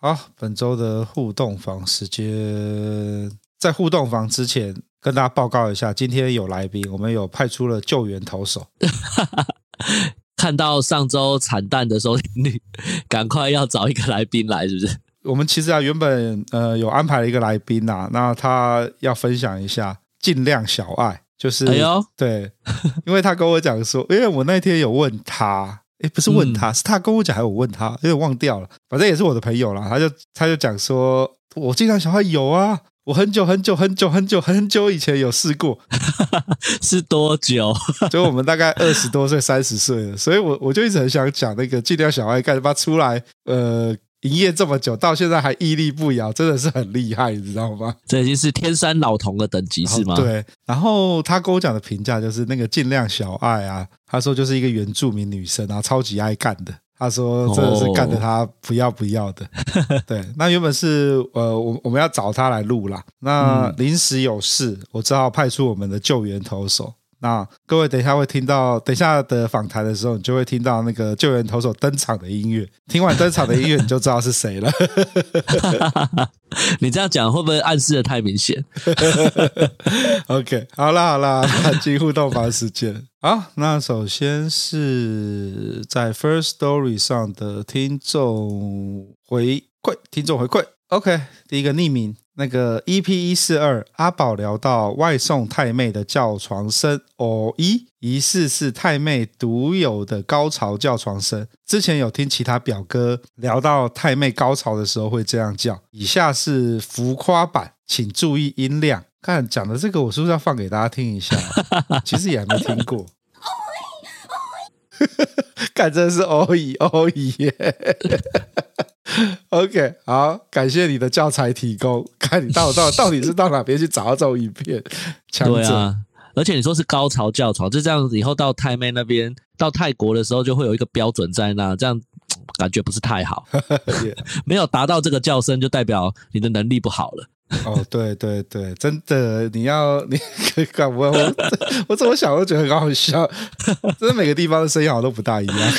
好，本周的互动房时间，在互动房之前，跟大家报告一下，今天有来宾，我们有派出了救援投手。看到上周惨淡的收听率，赶快要找一个来宾来，是不是？我们其实啊，原本呃有安排了一个来宾呐、啊，那他要分享一下尽量小爱，就是哎呦，对，因为他跟我讲说，因为我那天有问他。诶，不是问他，嗯、是他跟我讲，还有我问他，有点忘掉了。反正也是我的朋友啦，他就他就讲说，我尽量小爱有啊，我很久很久很久很久很久以前有试过，是多久？就我们大概二十多岁、三十岁了，所以我我就一直很想讲那个尽量小孩，干嘛出来？呃。营业这么久，到现在还屹立不摇，真的是很厉害，你知道吗？这已经是天山老童的等级是吗？对。然后他跟我讲的评价就是那个尽量小爱啊，他说就是一个原住民女生啊，超级爱干的。他说真的是干的他不要不要的。哦、对。那原本是呃，我我们要找他来录啦，那临时有事，我只好派出我们的救援投手。那各位等一下会听到，等一下的访谈的时候，你就会听到那个救援投手登场的音乐。听完登场的音乐，你就知道是谁了。你这样讲会不会暗示的太明显？OK，好啦好啦，进互动房时间。好，那首先是在 First Story 上的听众回馈，听众回馈。OK，第一个匿名。那个 EP 一四二阿宝聊到外送太妹的叫床声哦咦，疑似是太妹独有的高潮叫床声。之前有听其他表哥聊到太妹高潮的时候会这样叫。以下是浮夸版，请注意音量。看讲的这个，我是不是要放给大家听一下？其实也还没听过。看，真的是哦咦哦咦耶。OK，好，感谢你的教材提供。看你到到到底是到哪边去找到这种影片？对啊，而且你说是高潮教床，就这样子，以后到泰妹那边，到泰国的时候就会有一个标准在那，这样感觉不是太好。没有达到这个叫声，就代表你的能力不好了。哦，对对对，真的，你要你可以干我我我怎么想都觉得很好笑，真的每个地方的声音好像都不大一样。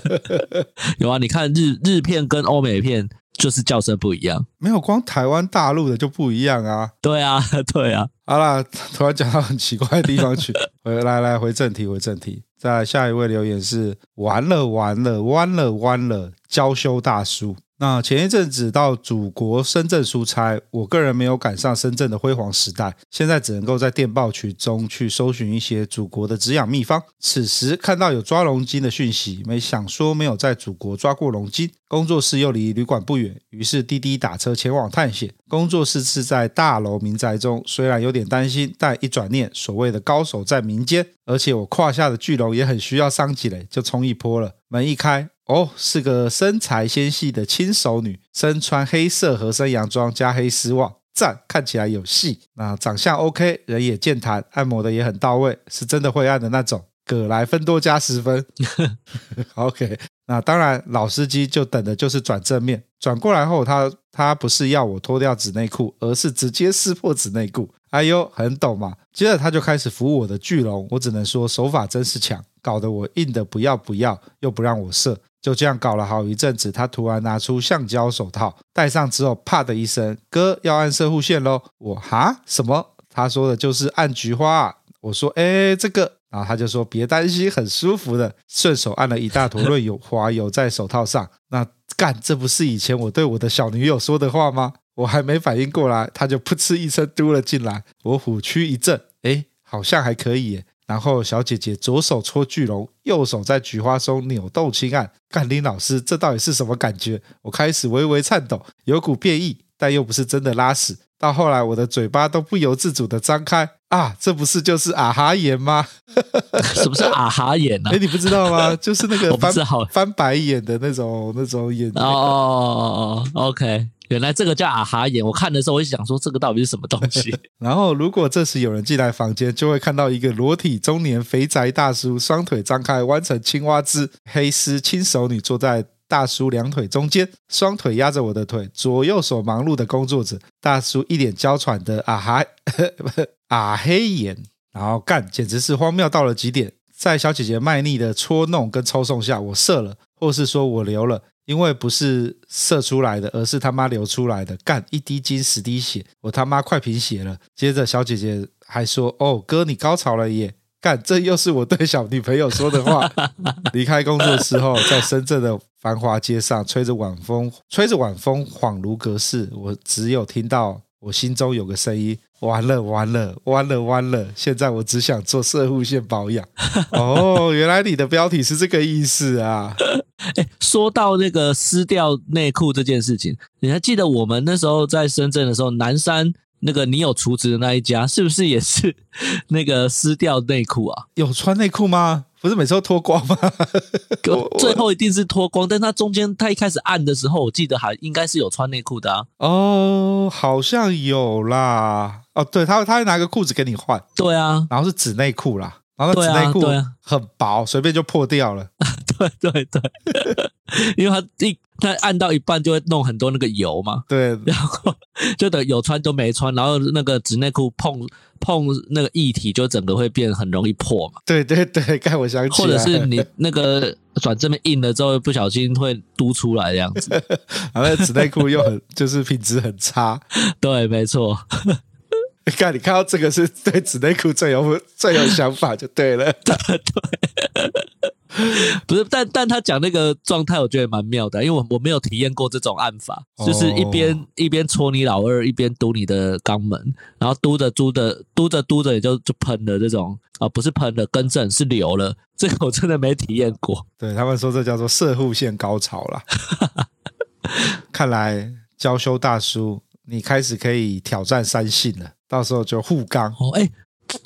有啊，你看日日片跟欧美片就是叫声不一样，没有光台湾大陆的就不一样啊。对啊，对啊。好啦，突然讲到很奇怪的地方去，回来来回正题，回正题。再下一位留言是完了完了弯了弯了娇羞大叔。那前一阵子到祖国深圳出差，我个人没有赶上深圳的辉煌时代，现在只能够在电报群中去搜寻一些祖国的止痒秘方。此时看到有抓龙筋的讯息，没想说没有在祖国抓过龙筋，工作室又离旅馆不远，于是滴滴打车前往探险。工作室是在大楼民宅中，虽然有点担心，但一转念，所谓的高手在民间，而且我胯下的巨龙也很需要桑吉雷，就冲一波了。门一开。哦，是个身材纤细的轻熟女，身穿黑色合身洋装加黑丝袜，赞，看起来有戏。那长相 OK，人也健谈，按摩的也很到位，是真的会按的那种。葛莱芬多加十分。OK，那当然，老司机就等的就是转正面。转过来后，他他不是要我脱掉纸内裤，而是直接撕破纸内裤。哎呦，很懂嘛。接着他就开始扶我的巨龙，我只能说手法真是强，搞得我硬的不要不要，又不让我射。就这样搞了好一阵子，他突然拿出橡胶手套，戴上之后，啪的一声，哥要按射护线喽！我哈什么？他说的就是按菊花啊。我说哎，这个，然后他就说别担心，很舒服的，顺手按了一大坨润油滑油在手套上。那干，这不是以前我对我的小女友说的话吗？我还没反应过来，他就噗嗤一声嘟了进来。我虎躯一震，哎，好像还可以。然后小姐姐左手搓巨龙，右手在菊花中扭动轻按。干林老师，这到底是什么感觉？我开始微微颤抖，有股变异，但又不是真的拉屎。到后来，我的嘴巴都不由自主的张开。啊，这不是就是啊哈眼吗？什么是啊哈眼呢？哎，你不知道吗？就是那个翻翻白眼的那种那种眼。哦哦哦哦，OK，原来这个叫啊哈眼。我看的时候，我就想说，这个到底是什么东西？然后，如果这时有人进来房间，就会看到一个裸体中年肥宅大叔，双腿张开，弯成青蛙姿，黑丝轻熟女坐在大叔两腿中间，双腿压着我的腿，左右手忙碌的工作着。大叔一脸娇喘的啊哈 啊黑眼，然后干，简直是荒谬到了极点。在小姐姐卖力的搓弄跟抽送下，我射了，或是说我流了。因为不是射出来的，而是他妈流出来的。干，一滴精十滴血，我他妈快贫血了。接着小姐姐还说：“哦，哥，你高潮了耶！”干，这又是我对小女朋友说的话。离开工作之后，在深圳的繁华街上，吹着晚风，吹着晚风，恍如隔世。我只有听到我心中有个声音。完了完了完了完了！现在我只想做摄护线保养。哦，原来你的标题是这个意思啊！哎，说到那个撕掉内裤这件事情，你还记得我们那时候在深圳的时候，南山那个你有厨子的那一家，是不是也是那个撕掉内裤啊？有穿内裤吗？不是每次都脱光吗？最后一定是脱光，但他中间他一开始按的时候，我记得还应该是有穿内裤的啊。哦，好像有啦。哦，对，他他会拿个裤子给你换。对啊，然后是纸内裤啦，然后那纸内裤很薄，随便就破掉了。对 对对，因为他一他按到一半就会弄很多那个油嘛。对，然后就等有穿都没穿，然后那个纸内裤碰。碰那个液体就整个会变很容易破嘛？对对对，该我想起来，或者是你那个转这边硬了之后，不小心会嘟出来这样子，然后纸内裤又很 就是品质很差。对，没错。你看，你看到这个是对纸内裤最有最有想法就对了。对 对。不是，但但他讲那个状态，我觉得蛮妙的，因为我我没有体验过这种按法，就是一边、哦、一边戳你老二，一边嘟你的肛门，然后嘟着嘟着嘟着嘟着也就就喷了这种啊，不是喷了，更正是流了，这个我真的没体验过。对，他们说这叫做射护腺高潮啦。看来娇羞大叔，你开始可以挑战三性了，到时候就护肛。哦，哎，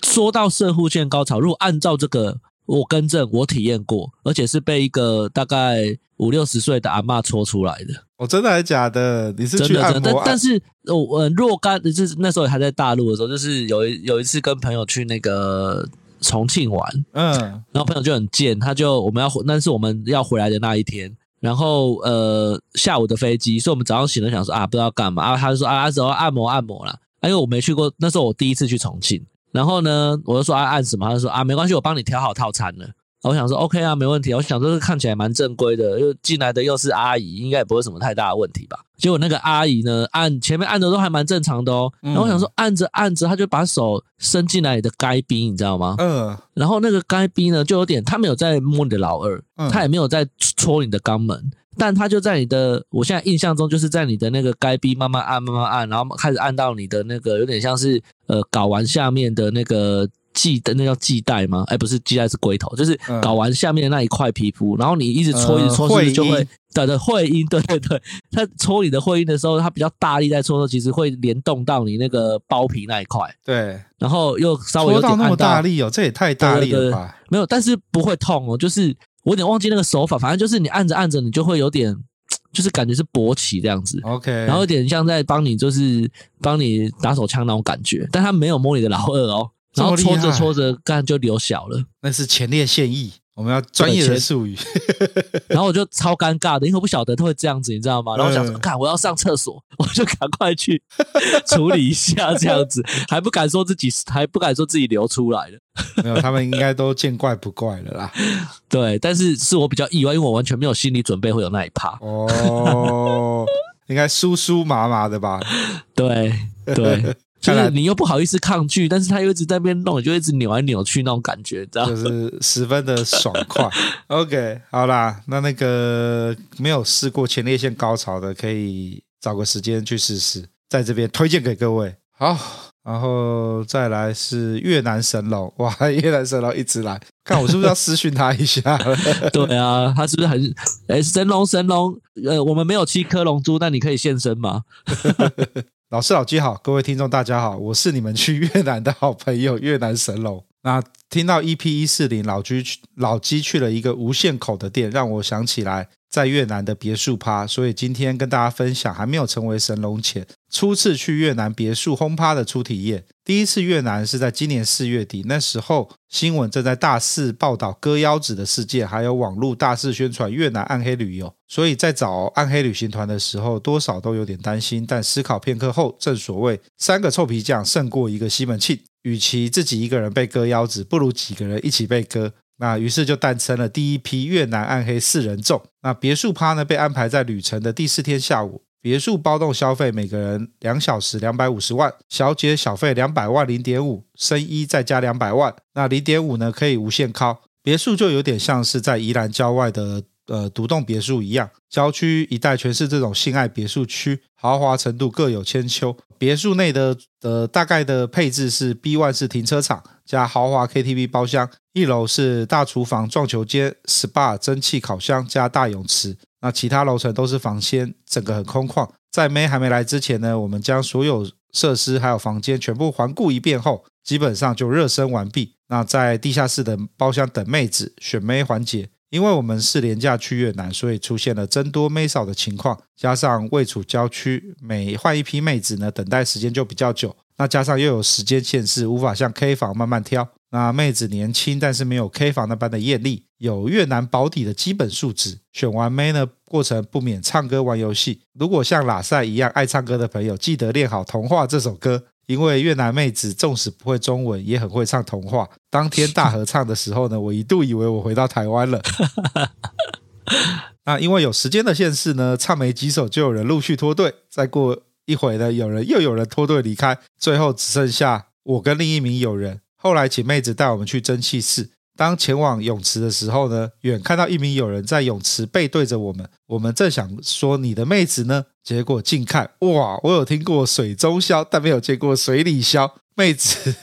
说到射护线高潮，如果按照这个。我更正，我体验过，而且是被一个大概五六十岁的阿嬷搓出来的。哦，真的还是假的？你是去按摩？真的，真的。但是，我、呃、若干就是那时候还在大陆的时候，就是有一有一次跟朋友去那个重庆玩，嗯，然后朋友就很贱，他就我们要回，那是我们要回来的那一天，然后呃下午的飞机，所以我们早上醒了想说啊不知道干嘛啊，他就说啊走按摩按摩啦，因为我没去过，那时候我第一次去重庆。然后呢，我就说啊，按什么？他就说啊，没关系，我帮你调好套餐了。我想说 OK 啊，没问题。我想说，这个看起来蛮正规的，又进来的又是阿姨，应该也不会什么太大的问题吧？结果那个阿姨呢，按前面按的都还蛮正常的哦。然后我想说，按着按着，他就把手伸进来你的该逼，你知道吗？嗯。然后那个该逼呢，就有点，他没有在摸你的老二，他也没有在戳你的肛门。但它就在你的，我现在印象中就是在你的那个该逼慢慢按慢慢按，然后开始按到你的那个有点像是呃睾丸下面的那个系的那叫系带吗？哎，不是系带是龟头，就是睾丸下面的那一块皮肤。然后你一直搓一直搓，是不是就会对对会阴？对对对，他搓你的会阴的时候，他比较大力在搓的时候，其实会联动到你那个包皮那一块。对，然后又稍微有点按到，那么大力哦，这也太大力了吧？没有，但是不会痛哦，就是。我有点忘记那个手法，反正就是你按着按着，你就会有点，就是感觉是勃起这样子。OK，然后有点像在帮你，就是帮你打手枪那种感觉，但他没有摸你的老二哦，然后搓着搓着，干就流小了。那是前列腺液。我们要专业的术语，然后我就超尴尬的，因为我不晓得他会这样子，你知道吗？然后我想说，看我要上厕所，我就赶快去处理一下，这样子 还不敢说自己，还不敢说自己流出来了。没有，他们应该都见怪不怪了啦。对，但是是我比较意外，因为我完全没有心理准备会有那一趴。哦，应该酥酥麻麻的吧？对对。就是你又不好意思抗拒，但是他又一直在那边弄，你就一直扭来扭去那种感觉，知道就是十分的爽快。OK，好啦，那那个没有试过前列腺高潮的，可以找个时间去试试，在这边推荐给各位。好，然后再来是越南神龙，哇，越南神龙一直来，看我是不是要私讯他一下？对啊，他是不是很哎神龙神龙？呃，我们没有七颗龙珠，但你可以现身吗？老师老鸡好，各位听众大家好，我是你们去越南的好朋友越南神龙。那听到 EP 一四零老居老鸡去了一个无限口的店，让我想起来在越南的别墅趴，所以今天跟大家分享还没有成为神龙前初次去越南别墅轰趴的初体验。第一次越南是在今年四月底，那时候新闻正在大肆报道割腰子的事件，还有网络大肆宣传越南暗黑旅游，所以在找暗黑旅行团的时候，多少都有点担心。但思考片刻后，正所谓三个臭皮匠胜过一个西门庆。与其自己一个人被割腰子，不如几个人一起被割。那于是就诞生了第一批越南暗黑四人众。那别墅趴呢，被安排在旅程的第四天下午。别墅包栋消费每个人两小时两百五十万，小姐小费两百万零点五，生医再加两百万。那零点五呢，可以无限靠。别墅就有点像是在宜兰郊外的。呃，独栋别墅一样，郊区一带全是这种性爱别墅区，豪华程度各有千秋。别墅内的呃，大概的配置是 B one 式停车场加豪华 KTV 包厢，一楼是大厨房、撞球间、SPA、蒸汽烤箱加大泳池。那其他楼层都是房间，整个很空旷。在妹还没来之前呢，我们将所有设施还有房间全部环顾一遍后，基本上就热身完毕。那在地下室的包厢等妹子选妹环节。因为我们是廉价去越南，所以出现了僧多妹少的情况，加上位处郊区，每换一批妹子呢，等待时间就比较久。那加上又有时间限制，无法像 K 房慢慢挑。那妹子年轻，但是没有 K 房那般的艳丽，有越南保底的基本素质。选完妹呢，过程不免唱歌玩游戏。如果像拉塞一样爱唱歌的朋友，记得练好《童话》这首歌。因为越南妹子纵使不会中文，也很会唱童话。当天大合唱的时候呢，我一度以为我回到台湾了。那因为有时间的限制呢，唱没几首就有人陆续脱队。再过一会呢，有人又有人脱队离开，最后只剩下我跟另一名友人。后来请妹子带我们去蒸汽室。当前往泳池的时候呢，远看到一名友人在泳池背对着我们，我们正想说你的妹子呢，结果近看，哇，我有听过水中消，但没有见过水里消。妹子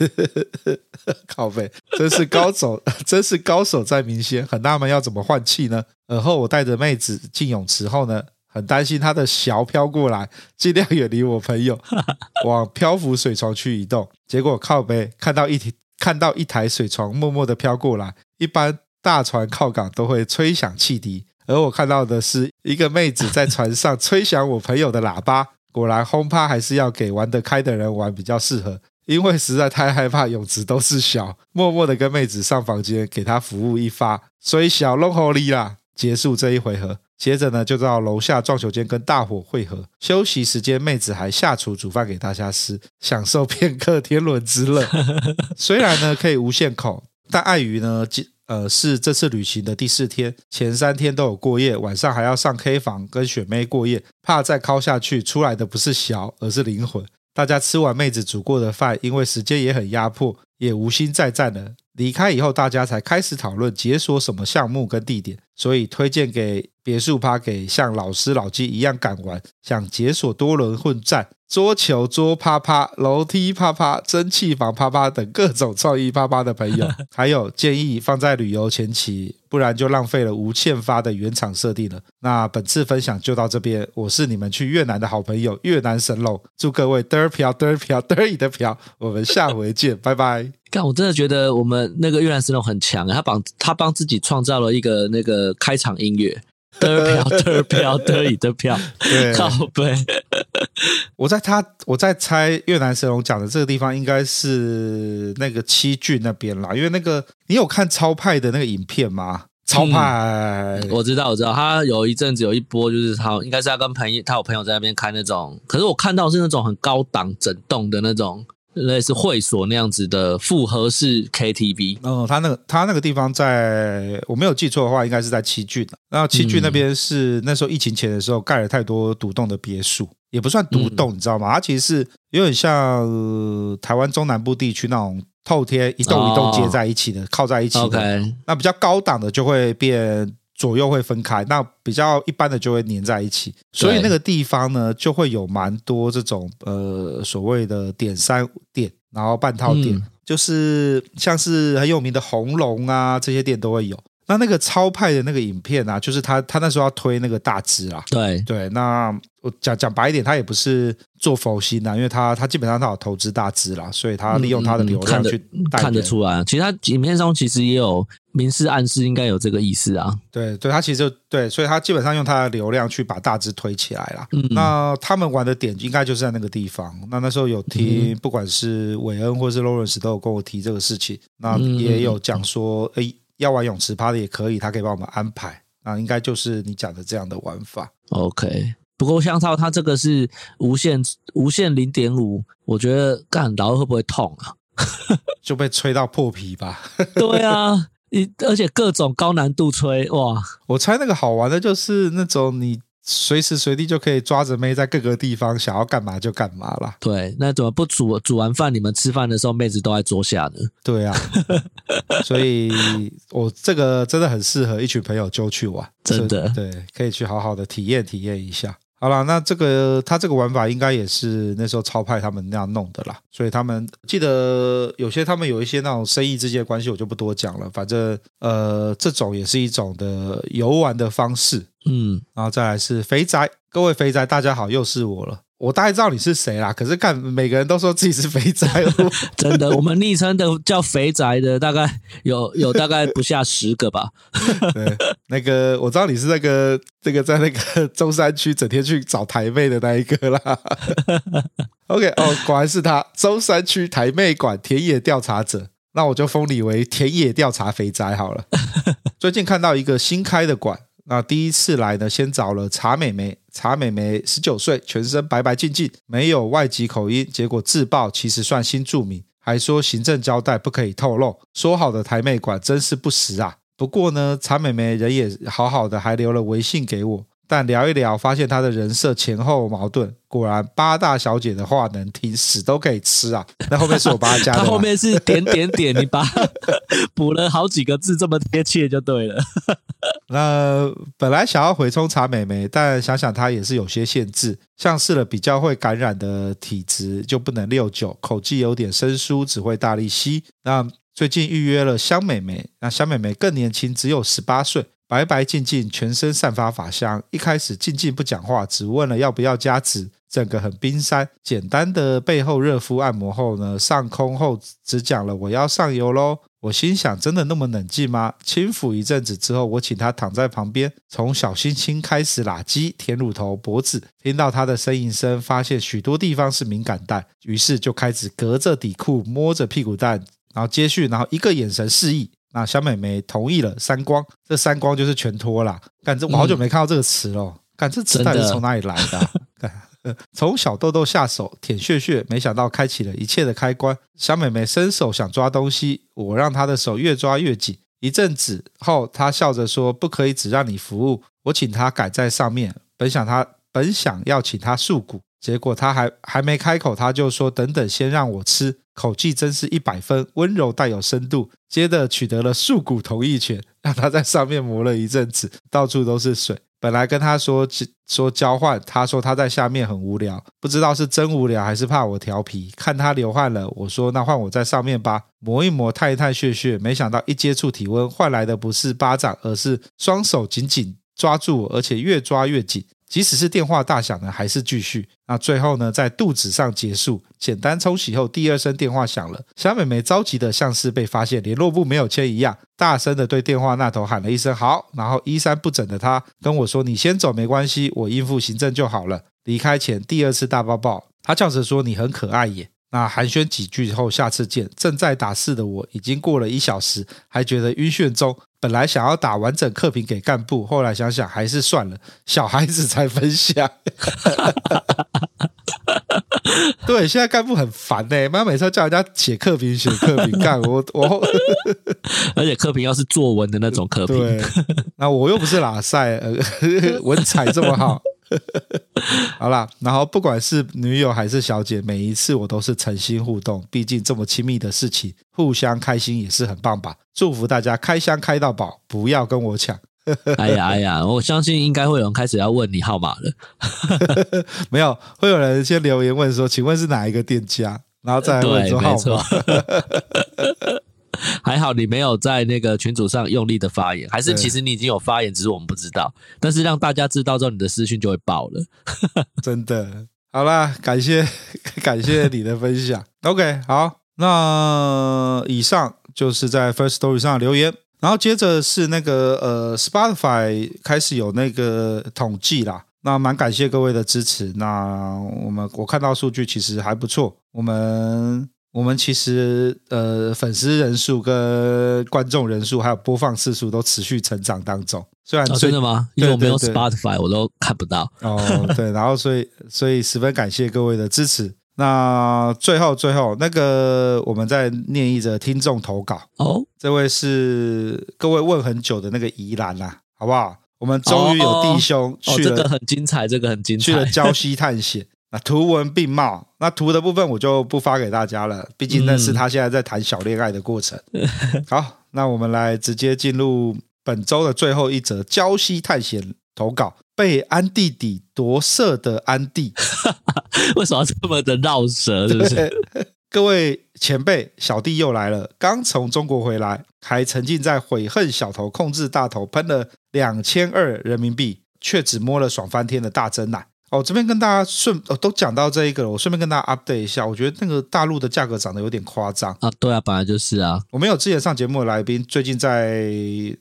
靠背，真是高手，真是高手在民间，很纳闷要怎么换气呢？而后我带着妹子进泳池后呢，很担心她的小飘过来，尽量远离我朋友，往漂浮水床去移动。结果靠背看到一体。看到一台水床默默地飘过来，一般大船靠港都会吹响汽笛，而我看到的是一个妹子在船上吹响我朋友的喇叭。果然轰趴还是要给玩得开的人玩比较适合，因为实在太害怕泳池都是小，默默的跟妹子上房间给她服务一发，所以小弄好利啦，结束这一回合。接着呢，就到楼下撞球间跟大伙会合。休息时间，妹子还下厨煮饭给大家吃，享受片刻天伦之乐。虽然呢可以无限口，但碍于呢，呃，是这次旅行的第四天，前三天都有过夜，晚上还要上 K 房跟雪妹过夜，怕再靠下去出来的不是小，而是灵魂。大家吃完妹子煮过的饭，因为时间也很压迫，也无心再战了。离开以后，大家才开始讨论解锁什么项目跟地点，所以推荐给别墅趴给像老师老鸡一样敢玩，想解锁多轮混战、桌球桌趴趴、楼梯趴趴、蒸汽房趴趴等各种创意趴趴的朋友，还有建议放在旅游前期，不然就浪费了无限发的原厂设定了。那本次分享就到这边，我是你们去越南的好朋友越南神龙，祝各位嘚儿飘嘚儿飘嘚儿一的飘，我们下回见，拜拜。但我真的觉得我们那个越南神龙很强，他帮他帮自己创造了一个那个开场音乐，嘚飘嘚飘嘚一的飘，对，靠背。我在他我在猜越南神龙讲的这个地方应该是那个七郡那边啦，因为那个你有看超派的那个影片吗？超派，嗯，我知道我知道，他有一阵子有一波就是他应该是他跟朋友他有朋友在那边开那种，可是我看到是那种很高档整栋的那种。类似会所那样子的复合式 KTV，哦，他那个他那个地方在我没有记错的话，应该是在七郡。然后七郡那边是那时候疫情前的时候盖了太多独栋的别墅，也不算独栋，你知道吗？它其实是有点像台湾中南部地区那种透天一栋一栋接在一起的，靠在一起的。那比较高档的就会变。左右会分开，那比较一般的就会粘在一起，所以那个地方呢就会有蛮多这种呃所谓的点三店，然后半套店，嗯、就是像是很有名的红龙啊这些店都会有。那那个超派的那个影片啊，就是他他那时候要推那个大支啊，对对，那我讲讲白一点，他也不是做佛心啊，因为他他基本上他有投资大支啦，所以他利用他的流量去带、嗯、看得出来。其实他影片中其实也有明示暗示，应该有这个意思啊。对对，他其实就对，所以他基本上用他的流量去把大支推起来了。嗯，那他们玩的点应该就是在那个地方。那那时候有听，不管是韦恩或是劳伦斯都有跟我提这个事情，那也有讲说，哎。要玩泳池趴的也可以，他可以帮我们安排。那应该就是你讲的这样的玩法。OK，不过香草它这个是无限无限零点五，我觉得干然后会不会痛啊？就被吹到破皮吧？对啊，你而且各种高难度吹哇！我猜那个好玩的就是那种你。随时随地就可以抓着妹在各个地方，想要干嘛就干嘛啦。对，那怎么不煮煮完饭，你们吃饭的时候，妹子都在桌下呢？对啊，所以我这个真的很适合一群朋友就去玩，真的，对，可以去好好的体验体验一下。好了，那这个他这个玩法应该也是那时候超派他们那样弄的啦，所以他们记得有些他们有一些那种生意之间的关系，我就不多讲了。反正呃，这种也是一种的游玩的方式，嗯，然后再来是肥宅，各位肥宅大家好，又是我了。我大概知道你是谁啦，可是看每个人都说自己是肥宅，真的，我们昵称的叫肥宅的大概有有大概不下十个吧。对，那个我知道你是那个这个在那个中山区整天去找台妹的那一个啦。OK，哦，果然是他，中山区台妹馆田野调查者，那我就封你为田野调查肥宅好了。最近看到一个新开的馆。那第一次来呢，先找了茶美眉。茶美眉十九岁，全身白白净净，没有外籍口音。结果自曝其实算新住民，还说行政交代不可以透露。说好的台妹馆真是不实啊！不过呢，茶美眉人也好好的，还留了微信给我。但聊一聊，发现他的人设前后矛盾。果然八大小姐的话能听，屎都可以吃啊！那后面是我帮他加的，他后面是点点点，你把补了好几个字，这么贴切就对了。那本来想要回冲茶美眉，但想想她也是有些限制，像是了比较会感染的体质就不能六九，口技有点生疏，只会大力吸。那最近预约了香美眉，那香美眉更年轻，只有十八岁。白白净净，全身散发法香。一开始静静不讲话，只问了要不要加纸，整个很冰山。简单的背后热敷按摩后呢，上空后只讲了我要上油喽。我心想，真的那么冷静吗？轻抚一阵子之后，我请他躺在旁边，从小星星开始拉鸡、舔乳头、脖子，听到他的呻吟声，发现许多地方是敏感带，于是就开始隔着底裤摸着屁股蛋，然后接续，然后一个眼神示意。那小美眉同意了，三光，这三光就是全脱啦。干这我好久没看到这个词了，干、嗯、这词到底是从哪里来的、啊？干从小豆豆下手舔穴穴，没想到开启了一切的开关。小美眉伸手想抓东西，我让她的手越抓越紧。一阵子后，她笑着说：“不可以只让你服务。”我请她改在上面。本想她本想要请她束骨，结果他还还没开口，他就说：“等等，先让我吃。”口技真是一百分，温柔带有深度。接着取得了束骨同意权，让他在上面磨了一阵子，到处都是水。本来跟他说说交换，他说他在下面很无聊，不知道是真无聊还是怕我调皮。看他流汗了，我说那换我在上面吧，磨一磨，探一探血血。没想到一接触体温，换来的不是巴掌，而是双手紧紧抓住我，而且越抓越紧。即使是电话大响呢，还是继续。那最后呢，在肚子上结束。简单冲洗后，第二声电话响了。小美眉着急的像是被发现联络簿没有签一样，大声的对电话那头喊了一声“好”，然后衣衫不整的她跟我说：“你先走，没关系，我应付行政就好了。”离开前第二次大抱抱，她叫着说：“你很可爱耶。”那寒暄几句后，下次见。正在打字的我，已经过了一小时，还觉得晕眩中。本来想要打完整课评给干部，后来想想还是算了，小孩子才分享。对，现在干部很烦呢、欸，妈每次要叫人家写课评，写课评干我我，而且课评要是作文的那种课评。对，那我又不是拉赛，呃，文采这么好。好啦，然后不管是女友还是小姐，每一次我都是诚心互动，毕竟这么亲密的事情，互相开心也是很棒吧。祝福大家开箱开到饱，不要跟我抢。哎呀哎呀，我相信应该会有人开始要问你号码了。没有，会有人先留言问说，请问是哪一个店家，然后再来问说号码。还好你没有在那个群组上用力的发言，还是其实你已经有发言，只是我们不知道。但是让大家知道之后，你的私讯就会爆了。真的，好啦，感谢 感谢你的分享。OK，好，那以上就是在 First Story 上的留言。然后接着是那个呃，Spotify 开始有那个统计啦，那蛮感谢各位的支持。那我们我看到数据其实还不错，我们我们其实呃粉丝人数跟观众人数还有播放次数都持续成长当中。虽然、哦、真的吗？因为我没有 Spotify，我都看不到。哦，对，然后所以所以十分感谢各位的支持。那最后最后那个，我们在念一则听众投稿哦。这位是各位问很久的那个宜兰啦，好不好？我们终于有弟兄去了，哦，这个很精彩，这个很精彩，去了礁溪探险。那图文并茂，那图的部分我就不发给大家了，毕竟那是他现在在谈小恋爱的过程。嗯、好，那我们来直接进入本周的最后一则礁溪探险投稿。被安弟弟夺舍的安弟，为什么要这么的绕舌？是不是？各位前辈，小弟又来了。刚从中国回来，还沉浸在悔恨小头控制大头喷了两千二人民币，却只摸了爽翻天的大珍奶。哦，这边跟大家顺哦，都讲到这一个了，我顺便跟大家 update 一下。我觉得那个大陆的价格涨得有点夸张啊。对啊，本来就是啊。我们有之前上节目的来宾，最近在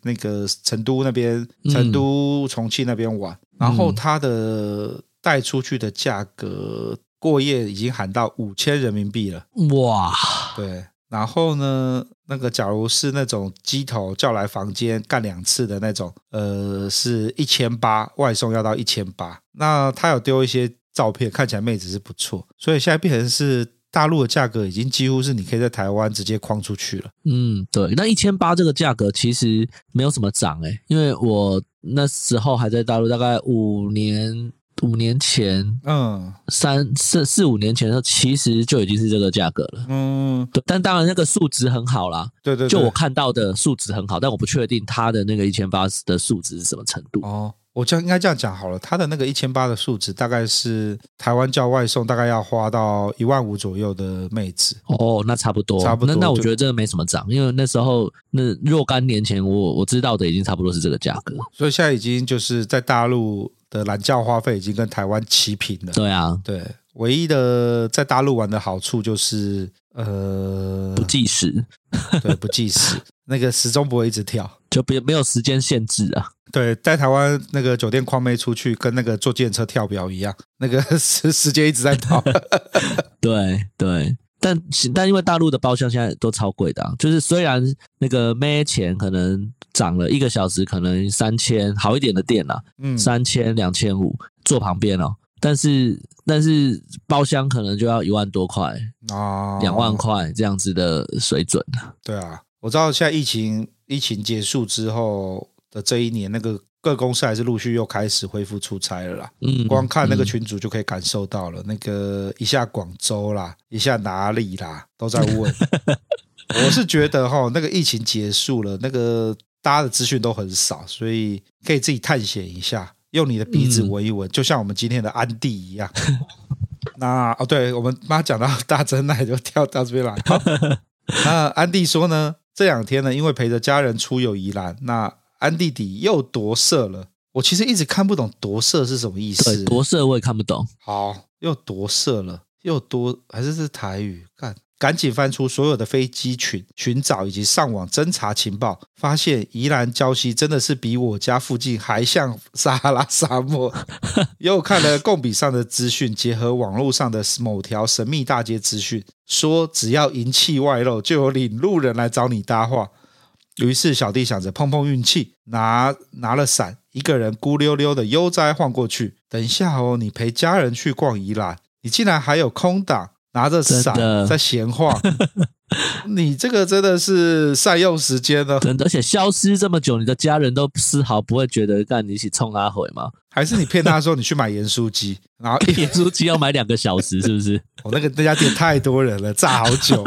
那个成都那边，成都、重庆那边玩。嗯然后他的带出去的价格过夜已经喊到五千人民币了，哇！对，然后呢，那个假如是那种机头叫来房间干两次的那种，呃，是一千八，外送要到一千八。那他有丢一些照片，看起来妹子是不错，所以现在变成是大陆的价格已经几乎是你可以在台湾直接框出去了。嗯，对，那一千八这个价格其实没有什么涨诶，因为我。那时候还在大陆，大概五年五年前，嗯，三四四五年前的时候，其实就已经是这个价格了，嗯，对。但当然那个数值很好啦，对对，对，就我看到的数值很好，但我不确定它的那个一千八的数值是什么程度。哦，我就应该这样讲好了，它的那个一千八的数值大概是台湾叫外送大概要花到一万五左右的妹子。哦，那差不多，差不多。那那我觉得这个没什么涨，因为那时候那若干年前我我知道的已经差不多是这个价格，所以现在已经就是在大陆。的蓝教花费已经跟台湾齐平了。对啊，对，唯一的在大陆玩的好处就是，呃，不计时，对，不计时，那个时钟不会一直跳，就别没有时间限制啊。对，在台湾那个酒店框妹出去，跟那个坐计程车跳表一样，那个 时时间一直在跑。对对。但但因为大陆的包厢现在都超贵的啊，就是虽然那个咩钱可能涨了一个小时，可能三千好一点的店啊，嗯，三千两千五坐旁边哦，但是但是包厢可能就要一万多块啊，两万块这样子的水准。对啊，我知道现在疫情疫情结束之后的这一年那个。各公司还是陆续又开始恢复出差了啦。嗯，光看那个群组就可以感受到了，那个一下广州啦，一下哪里啦，都在问。我是觉得哈，那个疫情结束了，那个大家的资讯都很少，所以可以自己探险一下，用你的鼻子闻一闻，就像我们今天的安迪一样。那哦，对，我们妈讲到大真奶就跳到这边来。那安迪说呢，这两天呢，因为陪着家人出游宜兰，那。安弟弟又夺舍了，我其实一直看不懂夺舍是什么意思。夺舍我也看不懂。好，又夺舍了，又夺还是是台语？看，赶紧翻出所有的飞机群寻找以及上网侦查情报，发现宜兰礁溪真的是比我家附近还像撒哈拉沙漠。又看了共比上的资讯，结合网络上的某条神秘大街资讯，说只要银器外露，就有领路人来找你搭话。于是小弟想着碰碰运气，拿拿了伞，一个人孤溜溜的悠哉晃过去。等一下哦，你陪家人去逛宜兰，你竟然还有空档，拿着伞在闲晃，你这个真的是善用时间呢。真的，而且消失这么久，你的家人都丝毫不会觉得干你一起冲阿回吗？还是你骗他说你去买盐酥鸡，然后盐酥鸡要买两个小时，是不是？我、哦、那个那家店太多人了，炸好久。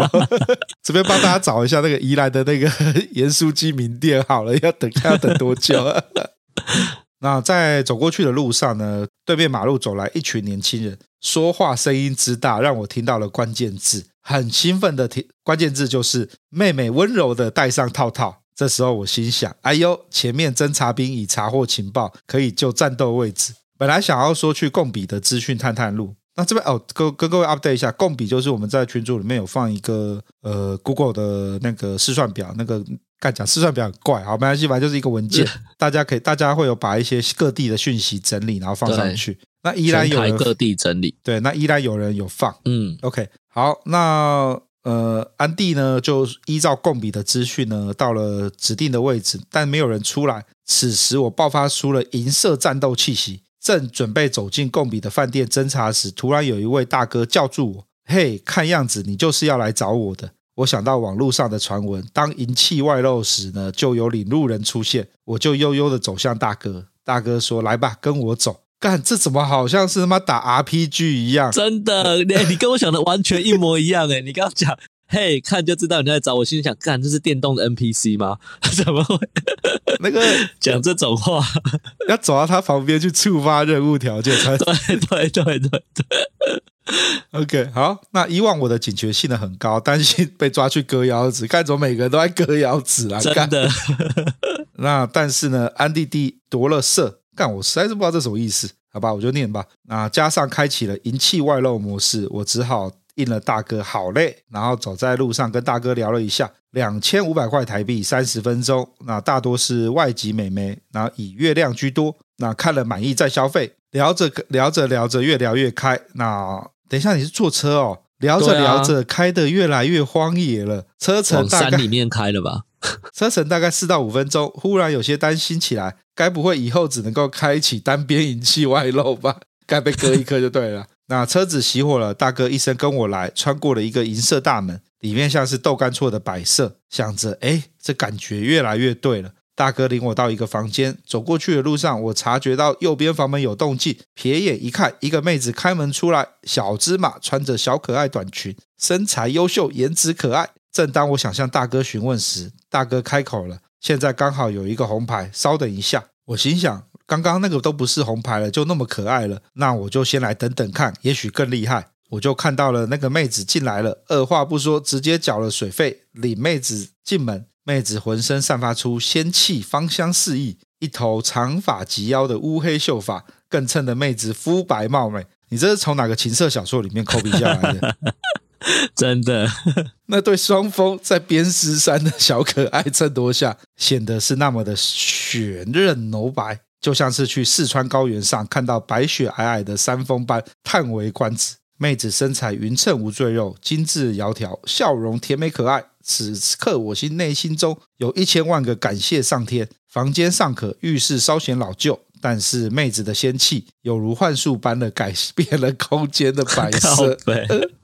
这边帮大家找一下那个宜兰的那个盐酥鸡名店，好了，要等要等多久？那在走过去的路上呢，对面马路走来一群年轻人，说话声音之大，让我听到了关键字，很兴奋的听，关键字就是妹妹温柔的戴上套套。这时候我心想：哎呦，前面侦察兵已查获情报，可以就战斗位置。本来想要说去共比的资讯探探路，那这边哦，跟跟各位 update 一下，共比就是我们在群组里面有放一个呃 Google 的那个试算表，那个干讲试算表很怪，好没关系，反正就是一个文件，大家可以大家会有把一些各地的讯息整理，然后放上去。那依然有人各地整理，对，那依然有人有放，嗯，OK，好，那。呃，安迪呢就依照贡比的资讯呢，到了指定的位置，但没有人出来。此时我爆发出了银色战斗气息，正准备走进贡比的饭店侦查时，突然有一位大哥叫住我：“嘿，看样子你就是要来找我的。”我想到网络上的传闻，当银器外露时呢，就有领路人出现，我就悠悠的走向大哥。大哥说：“来吧，跟我走。”干，这怎么好像是他妈打 RPG 一样？真的，你你跟我想的完全一模一样诶，你刚刚讲，嘿，看就知道你在找我，心里想，干，这是电动的 NPC 吗？怎么会？那个 讲这种话，要走到他旁边去触发任务条件才对对对对对。OK，好，那以往我的警觉性呢很高，担心被抓去割腰子，干，怎么每个人都在割腰子啊？真的。那但是呢，安弟弟夺了色。但我实在是不知道这什么意思，好吧，我就念吧。那加上开启了银器外露模式，我只好应了大哥好嘞。然后走在路上跟大哥聊了一下，两千五百块台币，三十分钟。那大多是外籍美眉，然后以月亮居多。那看了满意再消费，聊着聊着聊着越聊越开。那等一下你是坐车哦？聊着聊着开得越来越荒野了，车程大概往山里面开了吧？车程大概四到五分钟，忽然有些担心起来。该不会以后只能够开启单边银器外露吧？该被割一颗就对了。那车子熄火了，大哥一声跟我来，穿过了一个银色大门，里面像是豆干错的摆设。想着，哎，这感觉越来越对了。大哥领我到一个房间，走过去的路上，我察觉到右边房门有动静，瞥眼一看，一个妹子开门出来，小芝麻，穿着小可爱短裙，身材优秀，颜值可爱。正当我想向大哥询问时，大哥开口了。现在刚好有一个红牌，稍等一下。我心想，刚刚那个都不是红牌了，就那么可爱了，那我就先来等等看，也许更厉害。我就看到了那个妹子进来了，二话不说，直接缴了水费，领妹子进门。妹子浑身散发出仙气，芳香四溢，一头长发及腰的乌黑秀发，更衬得妹子肤白貌美。你这是从哪个情色小说里面 copy 下来的？真的，那对双峰在边丝山的小可爱衬托下，显得是那么的雪润柔白，就像是去四川高原上看到白雪皑皑的山峰般叹为观止。妹子身材匀称无赘肉，精致窈窕，笑容甜美可爱。此刻我心内心中有一千万个感谢上天。房间尚可，浴室稍显老旧。但是妹子的仙气有如幻术般的改变了空间的摆设。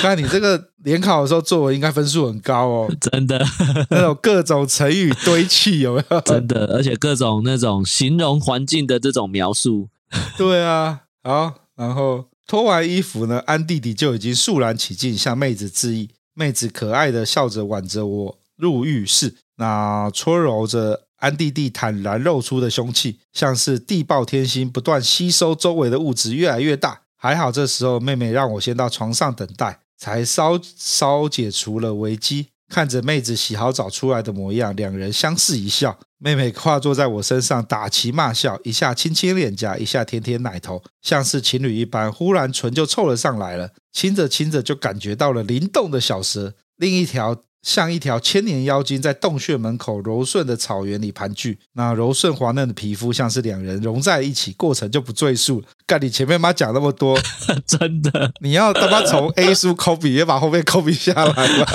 看 你这个联考的时候作文应该分数很高哦，真的。那种各种成语堆砌有没有？真的，而且各种那种形容环境的这种描述。对啊，好，然后脱完衣服呢，安弟弟就已经肃然起敬，向妹子致意。妹子可爱的笑着挽着我入浴室，那搓揉着。安弟弟坦然露出的凶器，像是地爆天星，不断吸收周围的物质，越来越大。还好这时候妹妹让我先到床上等待，才稍稍解除了危机。看着妹子洗好澡出来的模样，两人相视一笑。妹妹跨坐在我身上，打情骂俏，一下亲亲脸颊，一下舔舔奶头，像是情侣一般。忽然唇就凑了上来了，亲着亲着就感觉到了灵动的小舌，另一条。像一条千年妖精在洞穴门口柔顺的草原里盘踞，那柔顺滑嫩的皮肤像是两人融在一起，过程就不赘述了。干你前面妈讲那么多，真的，你要他妈从 A 书 copy 也把后面 copy 下来吧。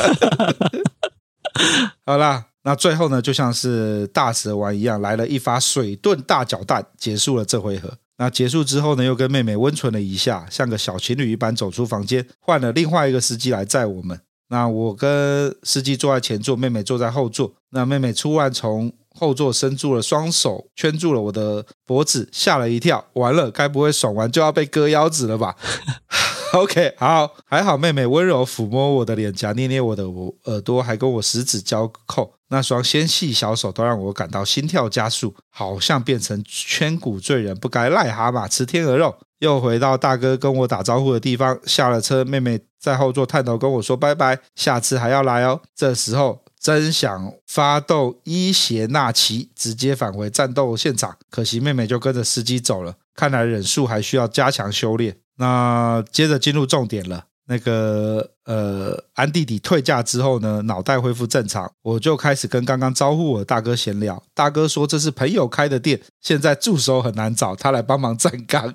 好啦，那最后呢，就像是大蛇丸一样，来了一发水遁大脚蛋，结束了这回合。那结束之后呢，又跟妹妹温存了一下，像个小情侣一般走出房间，换了另外一个司机来载我们。那我跟司机坐在前座，妹妹坐在后座。那妹妹突然从后座伸出了双手，圈住了我的脖子，吓了一跳。完了，该不会爽完就要被割腰子了吧？OK，好，还好妹妹温柔抚摸我的脸颊，捏捏我的耳朵，还跟我十指交扣。那双纤细小手都让我感到心跳加速，好像变成千古罪人不该癞蛤蟆吃天鹅肉。又回到大哥跟我打招呼的地方，下了车，妹妹在后座探头跟我说拜拜，下次还要来哦。这时候真想发动伊邪那岐，直接返回战斗现场，可惜妹妹就跟着司机走了。看来忍术还需要加强修炼。那接着进入重点了。那个呃，安弟弟退驾之后呢，脑袋恢复正常，我就开始跟刚刚招呼我的大哥闲聊。大哥说这是朋友开的店，现在助手很难找，他来帮忙站岗。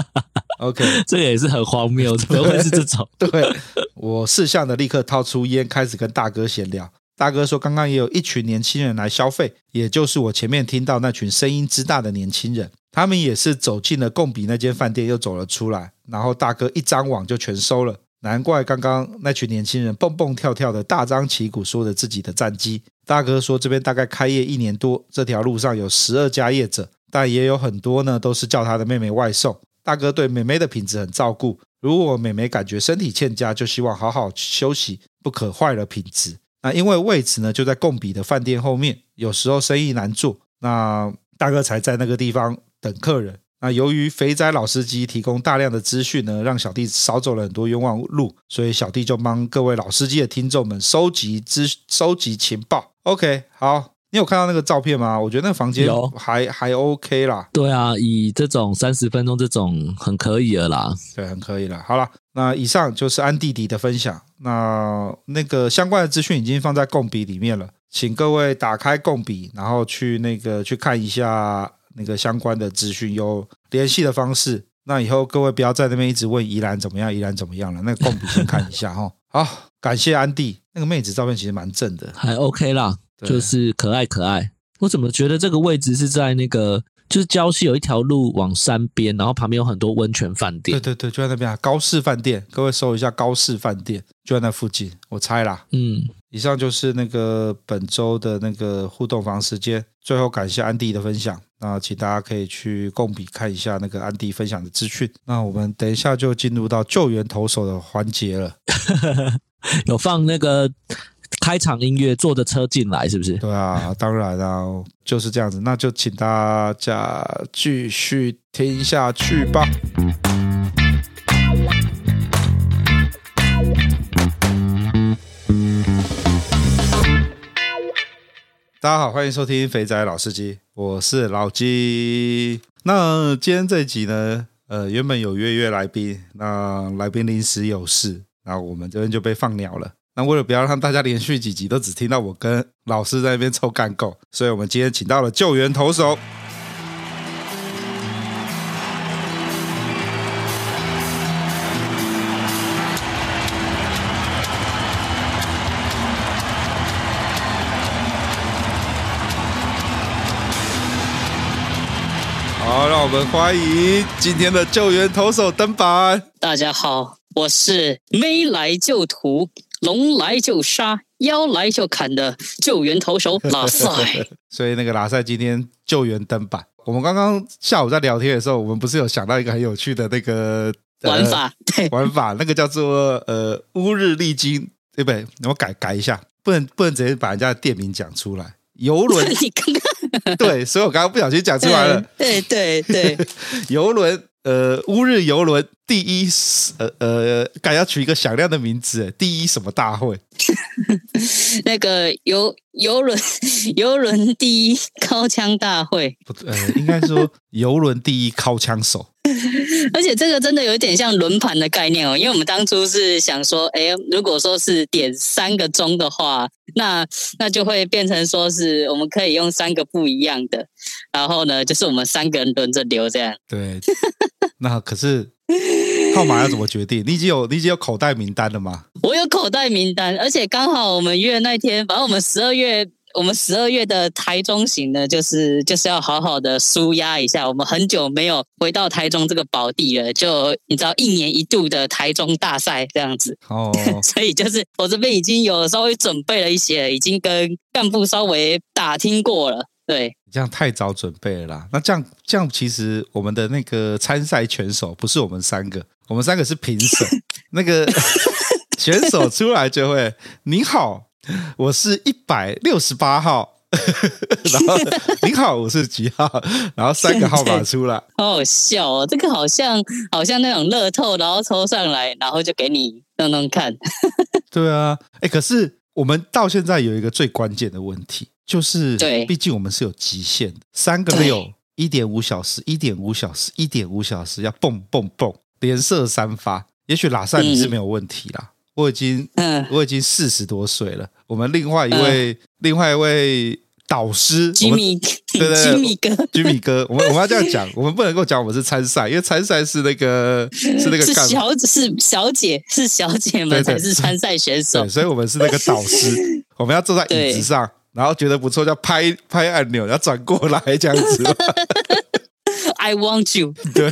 OK，这个也是很荒谬，怎么会是这种？对，我识相的立刻掏出烟，开始跟大哥闲聊。大哥说，刚刚也有一群年轻人来消费，也就是我前面听到那群声音之大的年轻人，他们也是走进了贡比那间饭店，又走了出来，然后大哥一张网就全收了。难怪刚刚那群年轻人蹦蹦跳跳的，大张旗鼓说着自己的战绩。大哥说这边大概开业一年多，这条路上有十二家业者，但也有很多呢，都是叫他的妹妹外送。大哥对妹妹的品质很照顾，如果妹妹感觉身体欠佳，就希望好好休息，不可坏了品质。那因为位置呢就在贡比的饭店后面，有时候生意难做，那大哥才在那个地方等客人。那由于肥仔老司机提供大量的资讯呢，让小弟少走了很多冤枉路，所以小弟就帮各位老司机的听众们收集资、收集情报。OK，好，你有看到那个照片吗？我觉得那个房间还有还 OK 啦。对啊，以这种三十分钟这种很可以了啦。对，很可以了。好了，那以上就是安弟弟的分享。那那个相关的资讯已经放在共笔里面了，请各位打开共笔，然后去那个去看一下。那个相关的资讯有联系的方式，那以后各位不要在那边一直问宜兰怎么样，宜兰怎么样了。那个共笔先看一下哈。好，感谢安迪，那个妹子照片其实蛮正的，还 OK 啦，就是可爱可爱。我怎么觉得这个位置是在那个，就是礁溪有一条路往山边，然后旁边有很多温泉饭店。对对对，就在那边啊，高士饭店，各位搜一下高士饭店，就在那附近，我猜啦。嗯。以上就是那个本周的那个互动房时间。最后感谢安迪的分享，那请大家可以去共笔看一下那个安迪分享的资讯。那我们等一下就进入到救援投手的环节了。有放那个开场音乐，坐着车进来是不是？对啊，当然啊，就是这样子。那就请大家继续听下去吧。大家好，欢迎收听肥仔老司机，我是老鸡。那今天这一集呢，呃，原本有约约来宾，那来宾临时有事，那我们这边就被放鸟了。那为了不要让大家连续几集都只听到我跟老师在那边凑干够，所以我们今天请到了救援投手。我们欢迎今天的救援投手登板。大家好，我是没来就屠，龙来就杀，妖来就砍的救援投手 拉塞。所以那个拉塞今天救援登板。我们刚刚下午在聊天的时候，我们不是有想到一个很有趣的那个、呃、玩法？对，玩法那个叫做呃乌日丽金，对不对？我改改一下，不能不能直接把人家的店名讲出来。游轮，你刚刚。对，所以我刚刚不小心讲出来了。对对对，游轮，呃，乌日游轮第一，呃呃，该要取一个响亮的名字，第一什么大会？那个游游轮游轮第一靠枪大会，不，呃，应该说游轮第一靠枪手。而且这个真的有一点像轮盘的概念哦，因为我们当初是想说，哎，如果说是点三个钟的话，那那就会变成说是我们可以用三个不一样的，然后呢，就是我们三个人轮着留这样。对，那可是号码要怎么决定？你已经有你已经有口袋名单了吗？我有口袋名单，而且刚好我们约那天，反正我们十二月。我们十二月的台中行呢，就是就是要好好的舒压一下。我们很久没有回到台中这个宝地了，就你知道一年一度的台中大赛这样子。哦，所以就是我这边已经有稍微准备了一些，已经跟干部稍微打听过了。对，这样太早准备了啦。那这样这样，其实我们的那个参赛选手不是我们三个，我们三个是评审。那个 选手出来就会，你好。我是一百六十八号，然后您好，我是几号，然后三个号码出来，好好笑哦，这个好像好像那种乐透，然后抽上来，然后就给你弄弄看。对啊，哎，可是我们到现在有一个最关键的问题，就是对，毕竟我们是有极限的，三个六，一点五小时，一点五小时，一点五小时，要蹦蹦蹦，连射三发。也许拉赛你是没有问题啦，嗯、我已经，嗯，我已经四十多岁了。我们另外一位，嗯、另外一位导师，吉米，对对，吉米 哥，吉米哥，我们我们要这样讲，我们不能够讲我们是参赛，因为参赛是那个 是那个是小是小姐是小姐们才是参赛选手。所以我们是那个导师，我们要坐在椅子上，然后觉得不错，就要拍拍按钮，要转过来这样子。I want you，对。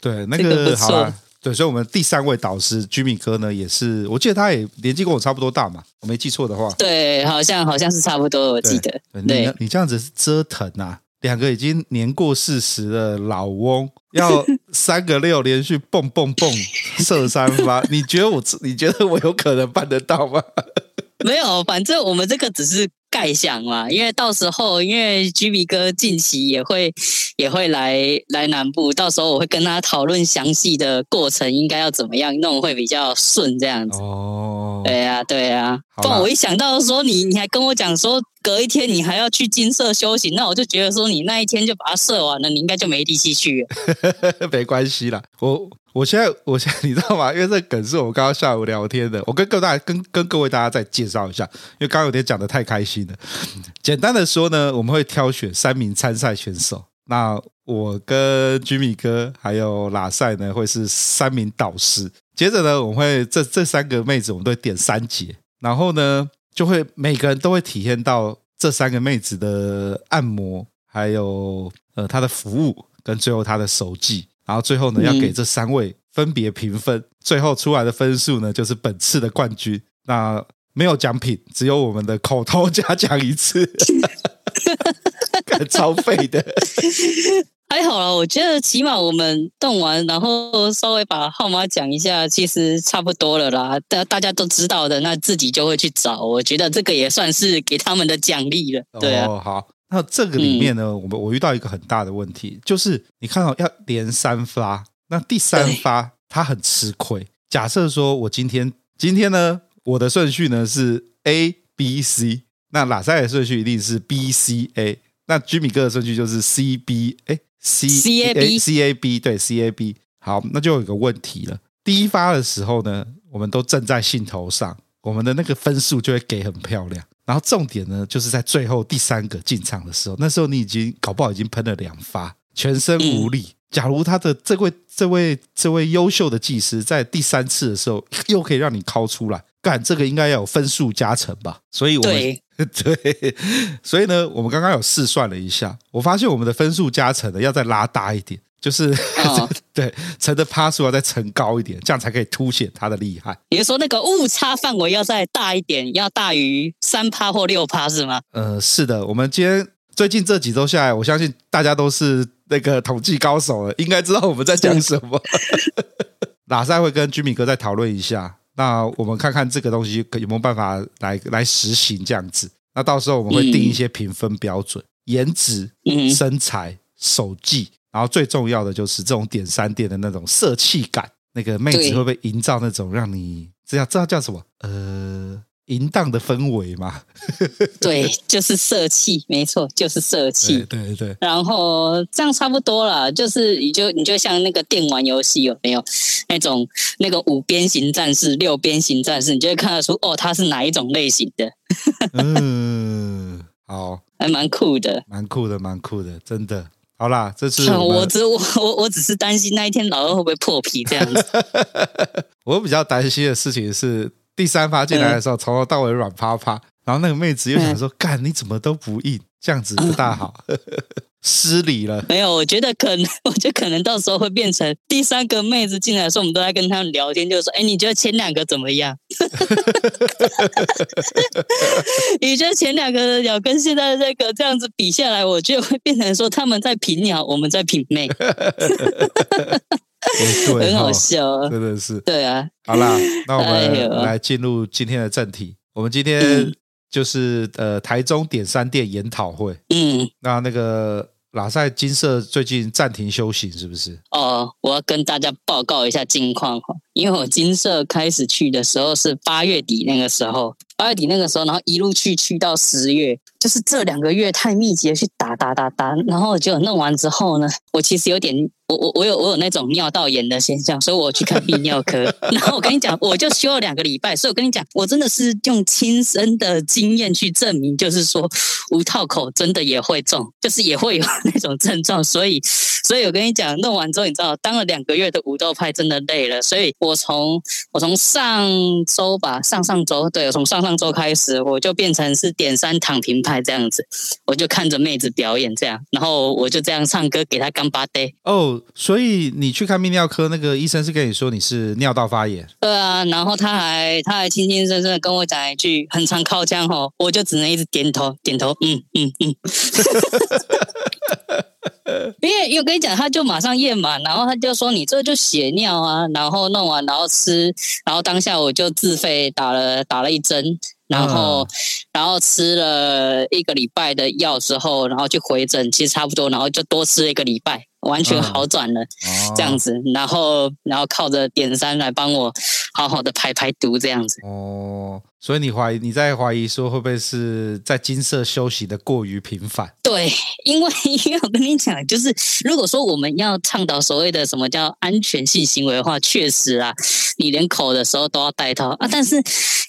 对，那个好了。对，所以，我们第三位导师居米哥呢，也是，我记得他也年纪跟我差不多大嘛，我没记错的话。对，好像好像是差不多，我记得。对，对你，你这样子是折腾啊，两个已经年过四十的老翁，要 三个六连续蹦蹦蹦射三发，你觉得我，你觉得我有可能办得到吗？没有，反正我们这个只是。盖想嘛，因为到时候，因为 Jimmy 哥近期也会 也会来来南部，到时候我会跟他讨论详细的过程，应该要怎么样弄会比较顺这样子。哦，对呀、啊，对呀、啊。不然我一想到说你你还跟我讲说隔一天你还要去金色修行，那我就觉得说你那一天就把它射完了，你应该就没力气去了。没关系啦，我。我现在，我现在，你知道吗？因为这梗是我们刚刚下午聊天的。我跟各大，跟跟各位大家再介绍一下，因为刚刚有点讲得太开心了。简单的说呢，我们会挑选三名参赛选手。那我跟居米哥还有拉塞呢，会是三名导师。接着呢，我们会这这三个妹子，我们都会点三节，然后呢，就会每个人都会体验到这三个妹子的按摩，还有呃她的服务，跟最后她的手技。然后最后呢，要给这三位分别评分，嗯、最后出来的分数呢，就是本次的冠军。那没有奖品，只有我们的口头嘉奖一次，超废的。还好啦，我觉得起码我们动完，然后稍微把号码讲一下，其实差不多了啦。大大家都知道的，那自己就会去找。我觉得这个也算是给他们的奖励了。对啊，哦、好。那这个里面呢，我们我遇到一个很大的问题，就是你看到要连三发，那第三发他很吃亏。假设说我今天今天呢，我的顺序呢是 A B C，那拉塞的顺序一定是 B C A，那居米哥的顺序就是 C B 哎 C C A B C A B 对 C A B，好，那就有一个问题了。第一发的时候呢，我们都正在兴头上，我们的那个分数就会给很漂亮。然后重点呢，就是在最后第三个进场的时候，那时候你已经搞不好已经喷了两发，全身无力。嗯、假如他的这位、这位、这位优秀的技师在第三次的时候又可以让你尻出来，干这个应该要有分数加成吧？所以我们对，对，所以呢，我们刚刚有试算了一下，我发现我们的分数加成呢要再拉大一点。就是、哦、对乘的趴数要再乘高一点，这样才可以凸显它的厉害。也就是说，那个误差范围要再大一点，要大于三趴或六趴是吗？呃，是的。我们今天最近这几周下来，我相信大家都是那个统计高手了，应该知道我们在讲什么。拉 塞会跟居民哥再讨论一下，那我们看看这个东西有没有办法来来实行这样子。那到时候我们会定一些评分标准，颜、嗯、值、身材、手技。然后最重要的就是这种点三点的那种色气感，那个妹子会不会营造那种让你这样知道叫什么？呃，淫荡的氛围嘛？对，就是色气，没错，就是色气。对对对。然后这样差不多了，就是你就你就像那个电玩游戏有没有那种那个五边形战士、六边形战士，你就会看得出哦，他是哪一种类型的。嗯，好，还蛮酷的，蛮酷的，蛮酷的，真的。好啦，这次我，我只我我我只是担心那一天老二会不会破皮这样子。我比较担心的事情是，第三发进来的时候，从头到尾软趴趴，然后那个妹子又想说：“干，你怎么都不硬？”这样子不大好。失礼了，没有，我觉得可能，我觉得可能到时候会变成第三个妹子进来的时候，我们都在跟他们聊天，就是说，哎，你觉得前两个怎么样？你觉得前两个的鸟跟现在这个这样子比下来，我觉得会变成说他们在品鸟，我们在品妹，很好笑，真的是，对啊。好啦，那我们来进入今天的正题，我们今天。就是呃台中点三店研讨会。嗯，那那个喇塞金色最近暂停休息，是不是？哦，我要跟大家报告一下近况哈，因为我金色开始去的时候是八月底那个时候，八月底那个时候，然后一路去去到十月，就是这两个月太密集的去打打打打，然后就弄完之后呢，我其实有点。我我我有我有那种尿道炎的现象，所以我去看泌尿科。然后我跟你讲，我就休了两个礼拜。所以我跟你讲，我真的是用亲身的经验去证明，就是说无套口真的也会中，就是也会有那种症状。所以，所以我跟你讲，弄完之后，你知道，当了两个月的武斗派真的累了。所以我从我从上周吧，上上周，对，我从上上周开始，我就变成是点三躺平派这样子，我就看着妹子表演这样，然后我就这样唱歌给她干巴爹哦。所以你去看泌尿科，那个医生是跟你说你是尿道发炎？对啊，然后他还他还轻轻声声的跟我讲一句很常靠枪吼，我就只能一直点头点头，嗯嗯嗯。因为我跟你讲，他就马上验嘛，然后他就说你这就血尿啊，然后弄完然后吃，然后当下我就自费打了打了一针。然后，嗯、然后吃了一个礼拜的药之后，然后就回诊，其实差不多，然后就多吃了一个礼拜，完全好转了，嗯、这样子。然后，然后靠着点三来帮我好好的排排毒，这样子。哦。所以你怀疑，你在怀疑说会不会是在金色休息的过于频繁？对，因为因为我跟你讲，就是如果说我们要倡导所谓的什么叫安全性行为的话，确实啊，你连口的时候都要戴套啊。但是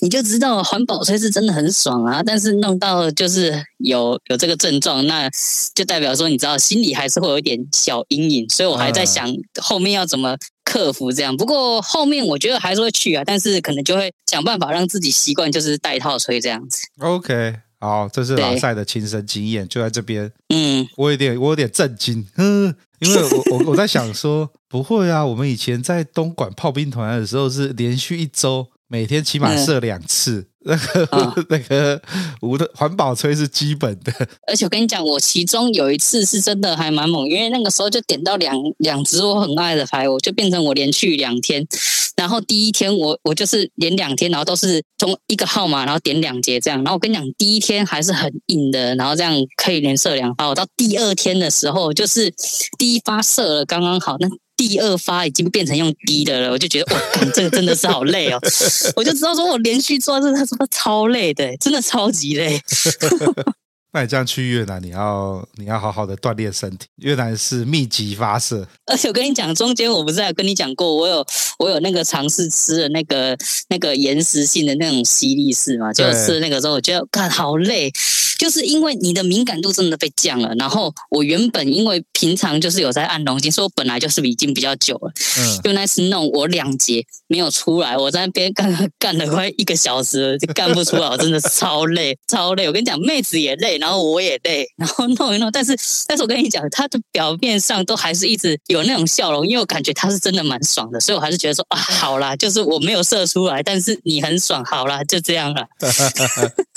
你就知道环保吹是真的很爽啊，但是弄到就是有有这个症状，那就代表说你知道心里还是会有一点小阴影。所以我还在想后面要怎么。克服这样，不过后面我觉得还是会去啊，但是可能就会想办法让自己习惯，就是带套吹这样子。OK，好，这是老赛的亲身经验，就在这边。嗯，我有点，我有点震惊，嗯，因为我我我在想说，不会啊，我们以前在东莞炮兵团的时候是连续一周，每天起码射两次。嗯那个、哦、那个无的环保吹是基本的，而且我跟你讲，我其中有一次是真的还蛮猛，因为那个时候就点到两两只我很爱的牌，我就变成我连续两天，然后第一天我我就是连两天，然后都是从一个号码，然后点两节这样，然后我跟你讲，第一天还是很硬的，然后这样可以连射两发，我到第二天的时候就是第一发射了刚刚好，那。第二发已经变成用低的了，我就觉得哇，这个真的是好累哦！我就知道说我连续做这个什么超累的，真的超级累。那你这样去越南，你要你要好好的锻炼身体。越南是密集发射，而且我跟你讲，中间我不是还跟你讲过，我有我有那个尝试吃了那个那个延时性的那种西力士嘛，就吃那个时候，我觉得看好累。就是因为你的敏感度真的被降了，然后我原本因为平常就是有在按龙筋，所以我本来就是已经比较久了。嗯，就那次弄我两节没有出来，我在那边干干了快一个小时，就干不出来，我真的是超累，超累。我跟你讲，妹子也累，然后我也累，然后弄一弄，但是但是我跟你讲，他的表面上都还是一直有那种笑容，因为我感觉他是真的蛮爽的，所以我还是觉得说啊，好啦，就是我没有射出来，但是你很爽，好啦，就这样了。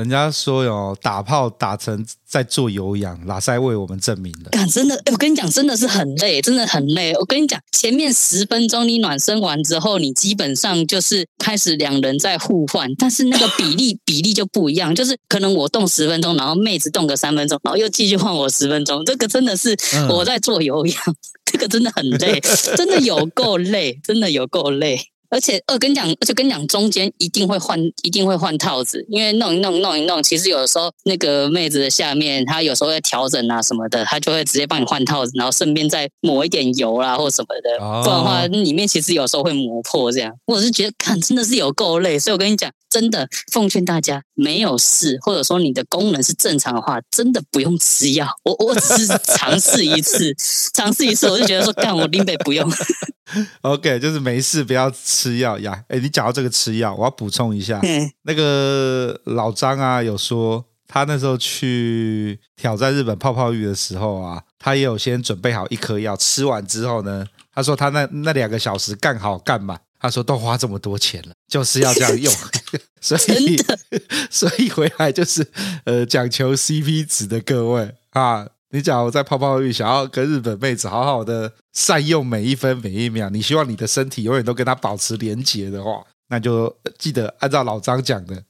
人家说哟，打炮打成在做有氧，喇赛为我们证明了。真的，我跟你讲，真的是很累，真的很累。我跟你讲，前面十分钟你暖身完之后，你基本上就是开始两人在互换，但是那个比例 比例就不一样，就是可能我动十分钟，然后妹子动个三分钟，然后又继续换我十分钟。这个真的是我在做有氧，嗯、这个真的很累，真的有够累，真的有够累。而且，二跟你讲，而且跟你讲，中间一定会换，一定会换套子，因为弄一弄，弄一弄，其实有的时候那个妹子的下面，她有时候会调整啊什么的，她就会直接帮你换套子，然后顺便再抹一点油啦或什么的，不然的话，里面其实有时候会磨破这样。我是觉得，看真的是有够累，所以我跟你讲，真的奉劝大家，没有事或者说你的功能是正常的话，真的不用吃药。我我只是尝试一次，尝试一次，我就觉得说，干我林北不用。OK，就是没事，不要吃药呀。哎，你讲到这个吃药，我要补充一下，嗯、那个老张啊，有说他那时候去挑战日本泡泡浴的时候啊，他也有先准备好一颗药，吃完之后呢，他说他那那两个小时干好干满，他说都花这么多钱了，就是要这样用，所以 所以回来就是呃讲求 CP 值的各位啊。你假如在泡泡浴想要跟日本妹子好好的善用每一分每一秒，你希望你的身体永远都跟她保持连结的话，那就记得按照老张讲的，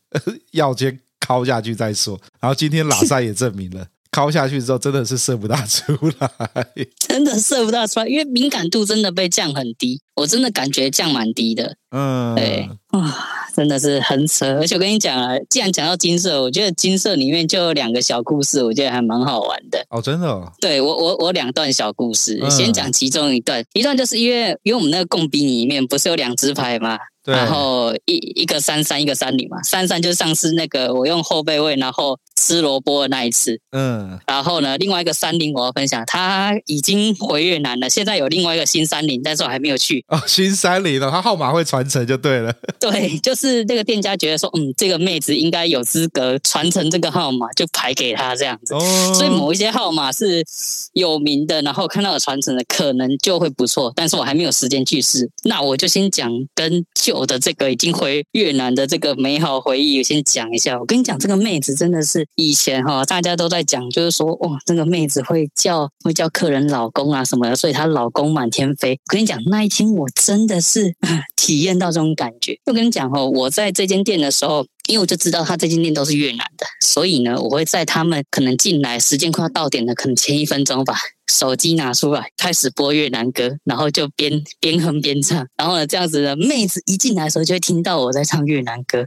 要先敲下去再说。然后今天喇赛也证明了。敲下去之后，真的是射不大出来，真的射不大出来，因为敏感度真的被降很低，我真的感觉降蛮低的。嗯，对，哇，真的是很扯。而且我跟你讲啊，既然讲到金色，我觉得金色里面就有两个小故事，我觉得还蛮好玩的。哦，真的哦？对，我我我两段小故事，嗯、先讲其中一段。一段就是因为因为我们那个贡兵里面不是有两支牌吗？对然后一一个三三，一个三零嘛，三三就是上次那个我用后备位，然后吃萝卜的那一次。嗯，然后呢，另外一个三零我要分享，他已经回越南了，现在有另外一个新三零，但是我还没有去。哦，新三零了，他号码会传承就对了。对，就是那个店家觉得说，嗯，这个妹子应该有资格传承这个号码，就排给她这样子。哦，所以某一些号码是有名的，然后看到有传承的，可能就会不错。但是我还没有时间去试，那我就先讲跟。旧的这个已经回越南的这个美好回忆，我先讲一下。我跟你讲，这个妹子真的是以前哈，大家都在讲，就是说哇，这个妹子会叫会叫客人老公啊什么的，所以她老公满天飞。我跟你讲，那一天我真的是体验 到这种感觉。我跟你讲哦，我在这间店的时候。因为我就知道他这间店都是越南的，所以呢，我会在他们可能进来时间快要到点的，可能前一分钟把手机拿出来开始播越南歌，然后就边边哼边唱，然后呢，这样子的妹子一进来的时候就会听到我在唱越南歌，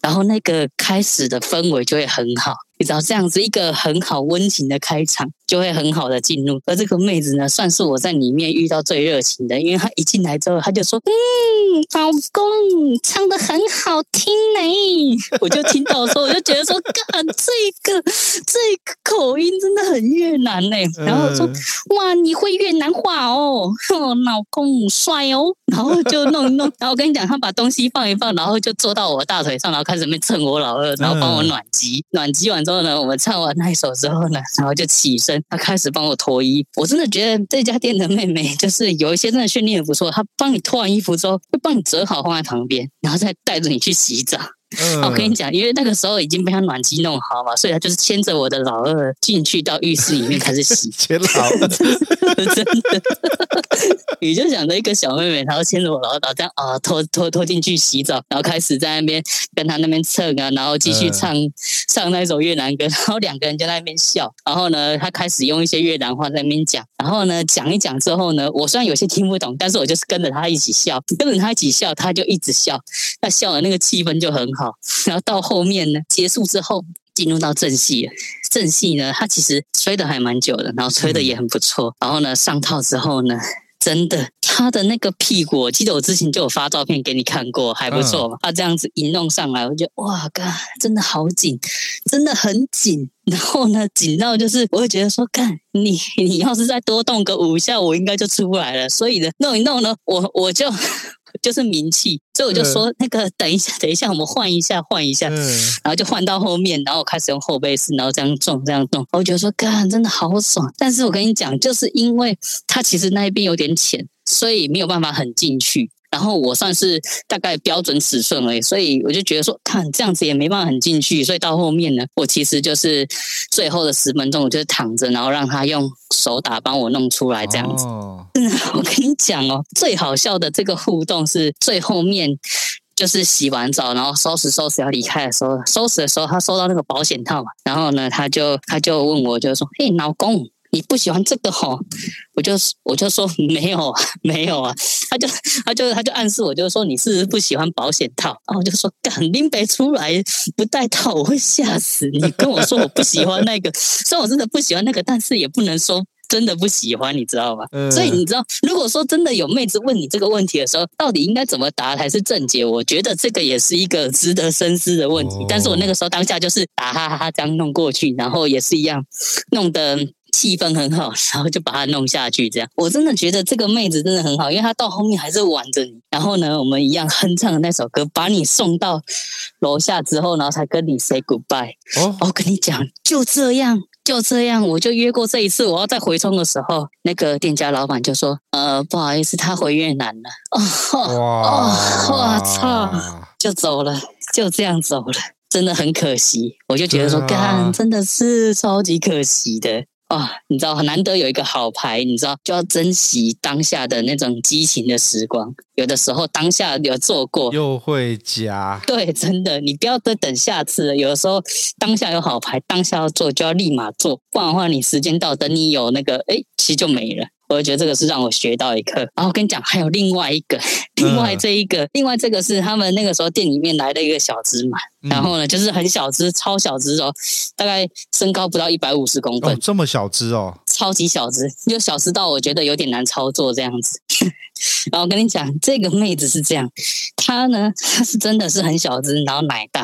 然后那个开始的氛围就会很好。你知道这样子一个很好温情的开场，就会很好的进入。而这个妹子呢，算是我在里面遇到最热情的，因为她一进来之后，她就说：“嗯，老公唱的很好听呢。”我就听到说，我就觉得说，干这个这个口音真的很越南呢。然后我说：“哇，你会越南话哦，老公帅哦。”然后就弄一弄，然后我跟你讲，他把东西放一放，然后就坐到我大腿上，然后开始在蹭我老二，然后帮我暖机，暖机完之后呢，我们唱完那一首之后呢，然后就起身，他开始帮我脱衣。我真的觉得这家店的妹妹就是有一些真的训练的不错，她帮你脱完衣服之后，会帮你折好放在旁边，然后再带着你去洗澡。嗯、我跟你讲，因为那个时候已经被他暖机弄好嘛，所以他就是牵着我的老二进去到浴室里面开始洗。牵老二，真的，你就想着一个小妹妹，然后牵着我老二，然后这样啊拖拖拖进去洗澡，然后开始在那边跟他那边蹭啊，然后继续唱、嗯、唱那首越南歌，然后两个人就在那边笑。然后呢，他开始用一些越南话在那边讲。然后呢，讲一讲之后呢，我虽然有些听不懂，但是我就是跟着他一起笑，跟着他一起笑，他就一直笑，他笑的那个气氛就很好。然后到后面呢，结束之后进入到正戏了。正戏呢，他其实吹的还蛮久的，然后吹的也很不错。然后呢，上套之后呢，真的他的那个屁股，我记得我之前就有发照片给你看过，还不错嘛。他这样子一弄上来，我就觉得哇，干，真的好紧，真的很紧。然后呢，紧到就是我会觉得说，干，你你要是再多动个五下，我应该就出不来了。所以呢，弄一弄呢，我我就。就是名气，所以我就说那个等一下，等一下，我们换一下，换一下，嗯、然后就换到后面，然后我开始用后背式，然后这样撞，这样撞，我觉得说，干，真的好爽。但是我跟你讲，就是因为它其实那一边有点浅，所以没有办法很进去。然后我算是大概标准尺寸而已，所以我就觉得说，看这样子也没办法很进去，所以到后面呢，我其实就是最后的十分钟，我就是躺着，然后让他用手打帮我弄出来这样子。哦、嗯，我跟你讲哦，最好笑的这个互动是最后面，就是洗完澡，然后收拾收拾要离开的时候，收拾的时候他收到那个保险套嘛，然后呢，他就他就问我，就说，嘿，老公。你不喜欢这个吼，我就我就说没有啊，没有啊，他就他就他就暗示我，就是说你是不是不喜欢保险套，然后我就说干拎北出来不带套，我会吓死你。跟我说我不喜欢那个，虽然我真的不喜欢那个，但是也不能说真的不喜欢，你知道吧？嗯、所以你知道，如果说真的有妹子问你这个问题的时候，到底应该怎么答才是正解？我觉得这个也是一个值得深思的问题。哦、但是我那个时候当下就是打哈哈哈这样弄过去，然后也是一样弄得。气氛很好，然后就把它弄下去。这样，我真的觉得这个妹子真的很好，因为她到后面还是挽着你。然后呢，我们一样哼唱的那首歌，把你送到楼下之后，然后才跟你 say goodbye。哦，我跟你讲，就这样，就这样，我就约过这一次。我要再回冲的时候，那个店家老板就说：“呃，不好意思，他回越南了。”哦，哇，我操，就走了，就这样走了，真的很可惜。我就觉得说，干，真的是超级可惜的。啊，你知道很难得有一个好牌，你知道就要珍惜当下的那种激情的时光。有的时候当下有做过，又会加。对，真的，你不要再等下次了。有的时候当下有好牌，当下要做就要立马做，不然的话你时间到，等你有那个，哎，其实就没了。我觉得这个是让我学到一课。然后我跟你讲，还有另外一个，另外这一个，嗯、另外这个是他们那个时候店里面来的一个小芝麻。然后呢，就是很小只，超小只哦，大概身高不到一百五十公分。哦，这么小只哦，超级小只，就小只到我觉得有点难操作这样子。然后我跟你讲，这个妹子是这样，她呢，她是真的是很小只，然后奶大，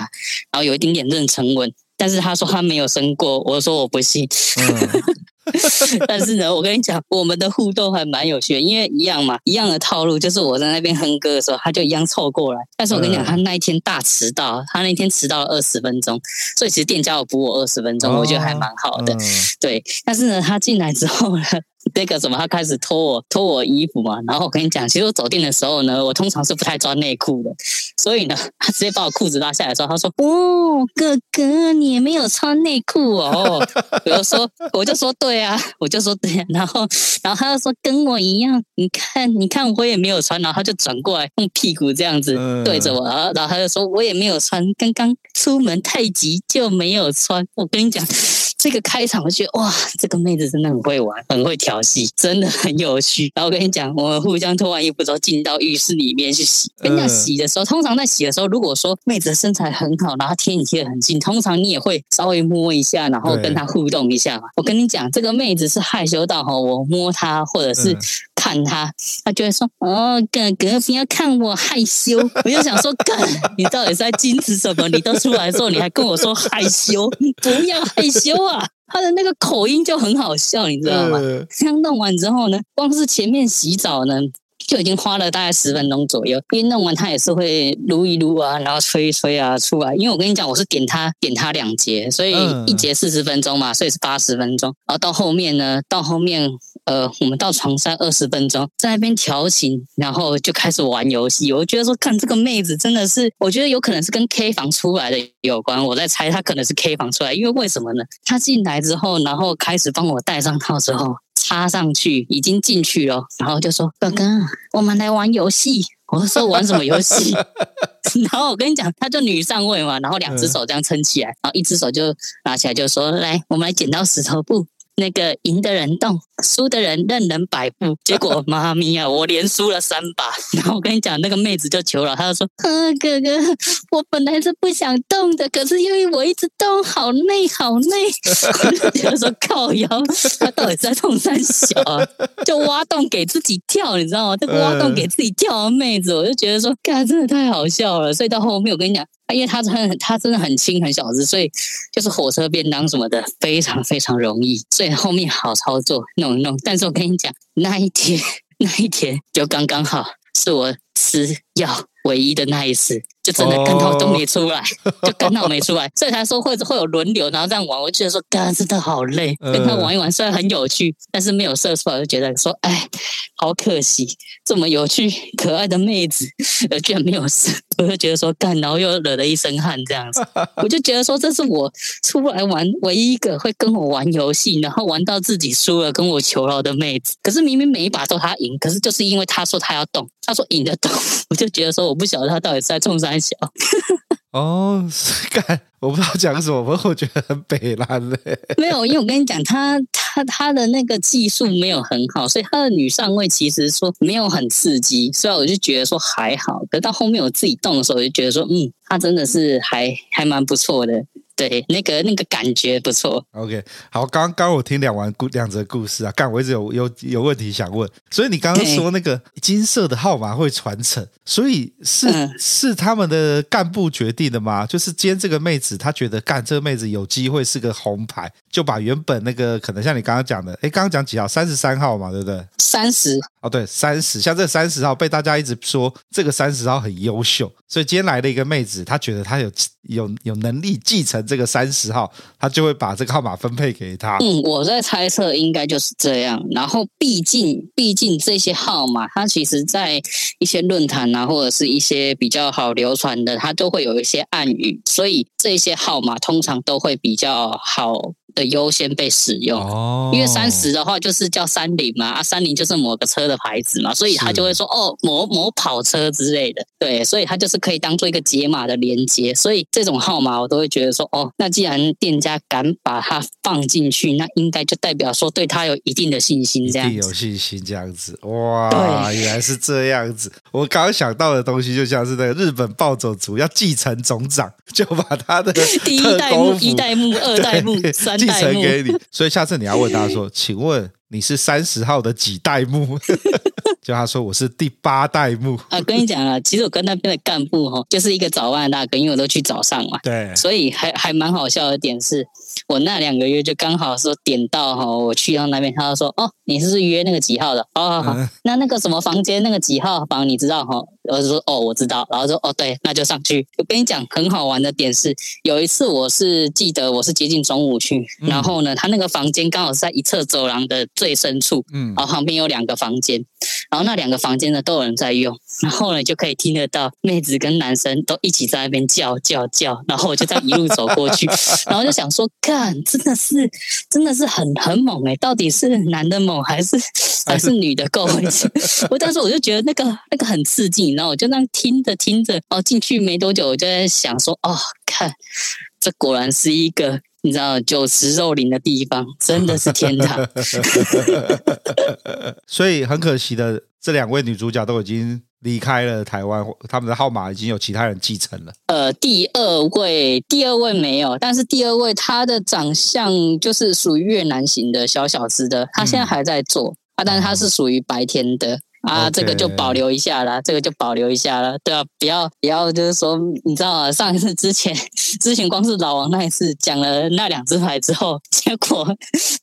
然后有一点点妊娠纹，但是她说她没有生过，我说我不信。嗯 但是呢，我跟你讲，我们的互动还蛮有趣的，因为一样嘛，一样的套路，就是我在那边哼歌的时候，他就一样凑过来。但是我跟你讲，他那一天大迟到，他那天迟到了二十分钟，所以其实店家有补我二十分钟，哦、我觉得还蛮好的。嗯、对，但是呢，他进来之后呢。那个什么，他开始脱我脱我衣服嘛，然后我跟你讲，其实我走店的时候呢，我通常是不太穿内裤的，所以呢，他 直接把我裤子拉下来的时候，他说：“哦，哥哥，你也没有穿内裤哦。”我就说，我就说对啊，我就说对啊，然后 然后他就说跟我一样，你看你看我也没有穿，然后他就转过来用屁股这样子对着我，然后然后他就说我也没有穿，刚刚出门太急就没有穿。我跟你讲。这个开场，我觉得哇，这个妹子真的很会玩，很会调戏，真的很有趣。然后我跟你讲，我们互相脱完衣服之后，进到浴室里面去洗。跟你讲洗的时候，通常在洗的时候，如果说妹子的身材很好，然后贴你贴的很近，通常你也会稍微摸一下，然后跟她互动一下嘛。我跟你讲，这个妹子是害羞到哈，我摸她或者是。看她，她就会说：“哦，哥哥，不要看我害羞。”我就想说：“ 哥，你到底是在矜持什么？你都出来之后，你还跟我说害羞？不要害羞啊！”他的那个口音就很好笑，你知道吗？这样弄完之后呢，光是前面洗澡呢。就已经花了大概十分钟左右，因为弄完他也是会撸一撸啊，然后吹一吹啊出来。因为我跟你讲，我是点他点他两节，所以一节四十分钟嘛，所以是八十分钟。然后到后面呢，到后面呃，我们到床上二十分钟，在那边调情，然后就开始玩游戏。我觉得说，看这个妹子真的是，我觉得有可能是跟 K 房出来的有关。我在猜她可能是 K 房出来，因为为什么呢？她进来之后，然后开始帮我戴上套之后。插上去，已经进去了，然后就说：“哥哥，我们来玩游戏。”我说：“玩什么游戏？” 然后我跟你讲，他就女上位嘛，然后两只手这样撑起来，然后一只手就拿起来，就说：“来，我们来剪刀石头布。”那个赢的人动，输的人任人摆布。结果 妈咪呀，我连输了三把。然后我跟你讲，那个妹子就求饶，她就说：“啊，哥哥，我本来是不想动的，可是因为我一直动，好累，好累。”我就说靠腰，她到底在痛三小啊？就挖洞给自己跳，你知道吗？这个挖洞给自己跳的妹子，我就觉得说，干，真的太好笑了。所以到后面，我跟你讲。因为他很，他真的很轻很小只，所以就是火车便当什么的非常非常容易，所以后面好操作弄一弄。但是我跟你讲，那一天 那一天就刚刚好是我吃药唯一的那一次。就真的干到都没出来，oh. 就干到没出来，所以他说会会有轮流，然后这样玩。我觉得说，干真的好累，跟他玩一玩虽然很有趣，但是没有射出来，我就觉得说，哎，好可惜，这么有趣可爱的妹子，居然没有射，我就觉得说干，然后又惹了一身汗这样子。我就觉得说，这是我出来玩唯一一个会跟我玩游戏，然后玩到自己输了跟我求饶的妹子。可是明明每一把都他赢，可是就是因为他说他要动，他说赢得动，我 就觉得说，我不晓得他到底是在冲山。小 哦，是干，我不知道讲什么，不过我觉得很北蓝嘞。没有，因为我跟你讲，他他他的那个技术没有很好，所以他的女上位其实说没有很刺激，所以我就觉得说还好。可到后面我自己动的时候，我就觉得说，嗯，他真的是还还蛮不错的。对，那个那个感觉不错。OK，好，刚刚我听两完故两则故事啊，干，我一直有有有问题想问。所以你刚刚说那个金色的号码会传承，所以是、嗯、是他们的干部决定的吗？就是今天这个妹子她觉得干这个妹子有机会是个红牌，就把原本那个可能像你刚刚讲的，哎，刚刚讲几号？三十三号嘛，对不对？三十。哦，对，三十。像这三十号被大家一直说这个三十号很优秀，所以今天来了一个妹子，她觉得她有有有能力继承。这个三十号，他就会把这个号码分配给他。嗯，我在猜测应该就是这样。然后，毕竟，毕竟这些号码，它其实在一些论坛啊，或者是一些比较好流传的，它都会有一些暗语，所以这些号码通常都会比较好。的优先被使用，哦、因为三十的话就是叫三菱嘛，啊，三菱就是某个车的牌子嘛，所以他就会说哦，某某跑车之类的，对，所以他就是可以当做一个解码的连接，所以这种号码我都会觉得说哦，那既然店家敢把它放进去，那应该就代表说对他有一定的信心，这样子，有信心这样子，哇，对原来是这样子，我刚刚想到的东西就像是那个日本暴走族要继承总长，就把他的 第一代目、一代目、二代目、三。代目给你，所以下次你要问他说：“请问你是三十号的几代目？” 就他说：“我是第八代目。”啊，跟你讲啊，其实我跟那边的干部哈，就是一个早万大哥，因为我都去早上嘛，对，所以还还蛮好笑的点是，我那两个月就刚好说点到哈，我去到那边，他就说：“哦，你是不是约那个几号的？哦，好好，那那个什么房间那个几号房你知道哈？”我就说哦，我知道，然后说哦，对，那就上去。我跟你讲，很好玩的点是，有一次我是记得我是接近中午去，嗯、然后呢，他那个房间刚好是在一侧走廊的最深处，嗯，然后旁边有两个房间，然后那两个房间呢都有人在用，然后呢就可以听得到妹子跟男生都一起在那边叫叫叫，然后我就这样一路走过去，然后就想说，看，真的是真的是很很猛哎，到底是男的猛还是还是女的够？我当时我就觉得那个那个很刺激。然后我就那样听着听着，哦，进去没多久，我就在想说，哦，看，这果然是一个你知道酒池肉林的地方，真的是天堂。所以很可惜的，这两位女主角都已经离开了台湾，他们的号码已经有其他人继承了。呃，第二位，第二位没有，但是第二位她的长相就是属于越南型的小小只的，她现在还在做，嗯、啊，但是她是属于白天的。啊，这个就保留一下啦，这个就保留一下了，对啊，不要不要，就是说，你知道吗？上一次之前 之前光是老王那一次讲了那两只牌之后，结果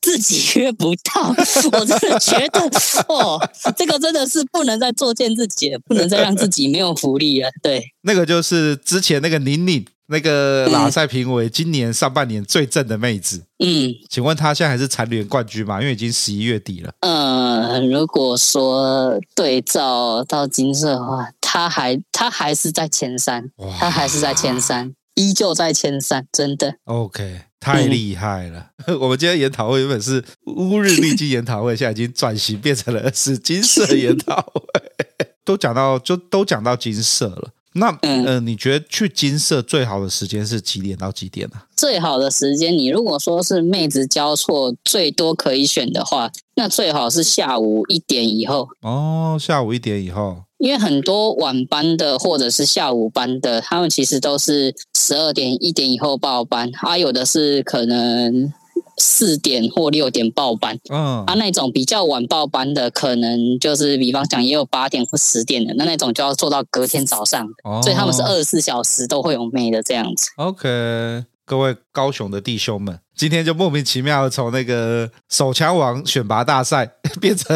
自己约不到，我真的觉得哦，这个真的是不能再作践自己了，不能再让自己没有福利了。对，那个就是之前那个宁宁。那个拉塞评为今年上半年最正的妹子，嗯，请问她现在还是蝉联冠军吗？因为已经十一月底了。呃，如果说对照到金色的话，她还她还是在前三，她还是在前三，依旧在前三，真的。OK，太厉害了。嗯、我们今天研讨会原本是乌日丽晶研讨会，现在已经转型变成了是金色研讨会，都讲到就都讲到金色了。那嗯、呃，你觉得去金色最好的时间是几点到几点呢、啊？最好的时间，你如果说是妹子交错最多可以选的话，那最好是下午一点以后。哦，下午一点以后，因为很多晚班的或者是下午班的，他们其实都是十二点一点以后报班，还、啊、有的是可能。四点或六点报班，嗯，啊，那种比较晚报班的，可能就是比方讲也有八点或十点的，那那种就要做到隔天早上，哦，所以他们是二十四小时都会有妹的这样子。OK，各位高雄的弟兄们。今天就莫名其妙的从那个手枪王选拔大赛变成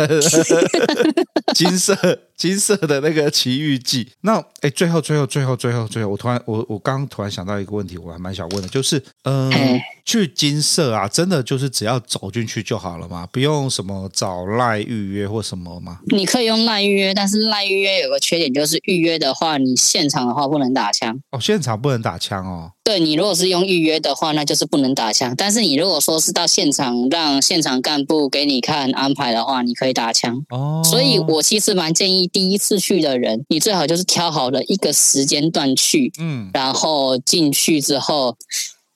金色金色的那个奇遇记。那哎，最后最后最后最后最后，我突然我我刚刚突然想到一个问题，我还蛮想问的，就是嗯，呃、去金色啊，真的就是只要走进去就好了吗？不用什么找赖预约或什么吗？你可以用赖预约，但是赖预约有个缺点，就是预约的话，你现场的话不能打枪哦，现场不能打枪哦。对，你如果是用预约的话，那就是不能打枪，但是你如果说是到现场让现场干部给你看安排的话，你可以打枪哦。所以我其实蛮建议第一次去的人，你最好就是挑好了一个时间段去，嗯，然后进去之后，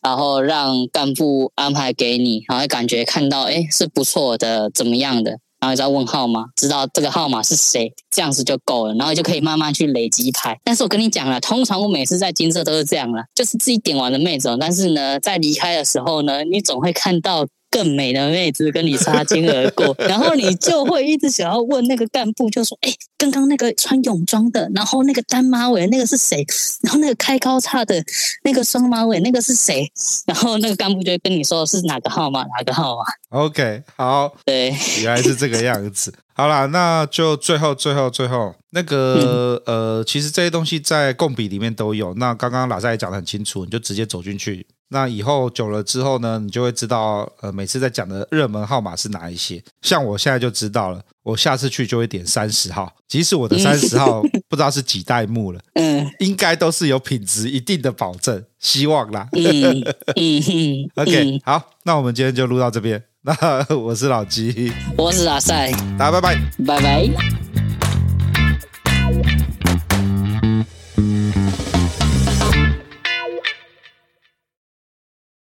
然后让干部安排给你，然后感觉看到哎是不错的，怎么样的。然后再问号码，知道这个号码是谁，这样子就够了，然后就可以慢慢去累积牌。但是我跟你讲了，通常我每次在金色都是这样了，就是自己点完的妹子，但是呢，在离开的时候呢，你总会看到。更美的妹子跟你擦肩而过，然后你就会一直想要问那个干部，就说：“哎，刚刚那个穿泳装的，然后那个单马尾那个是谁？然后那个开高叉的那个双马尾那个是谁？”然后那个干部就会跟你说是哪个号码，哪个号码。OK，好，对，原来是这个样子。好啦，那就最后、最后、最后那个、嗯、呃，其实这些东西在共笔里面都有。那刚刚老师也讲的很清楚，你就直接走进去。那以后久了之后呢，你就会知道，呃，每次在讲的热门号码是哪一些。像我现在就知道了，我下次去就会点三十号，即使我的三十号 不知道是几代目了，嗯，应该都是有品质一定的保证，希望啦。嗯嗯 OK，好，那我们今天就录到这边。那 我是老鸡，我是阿赛，大家拜拜，拜拜。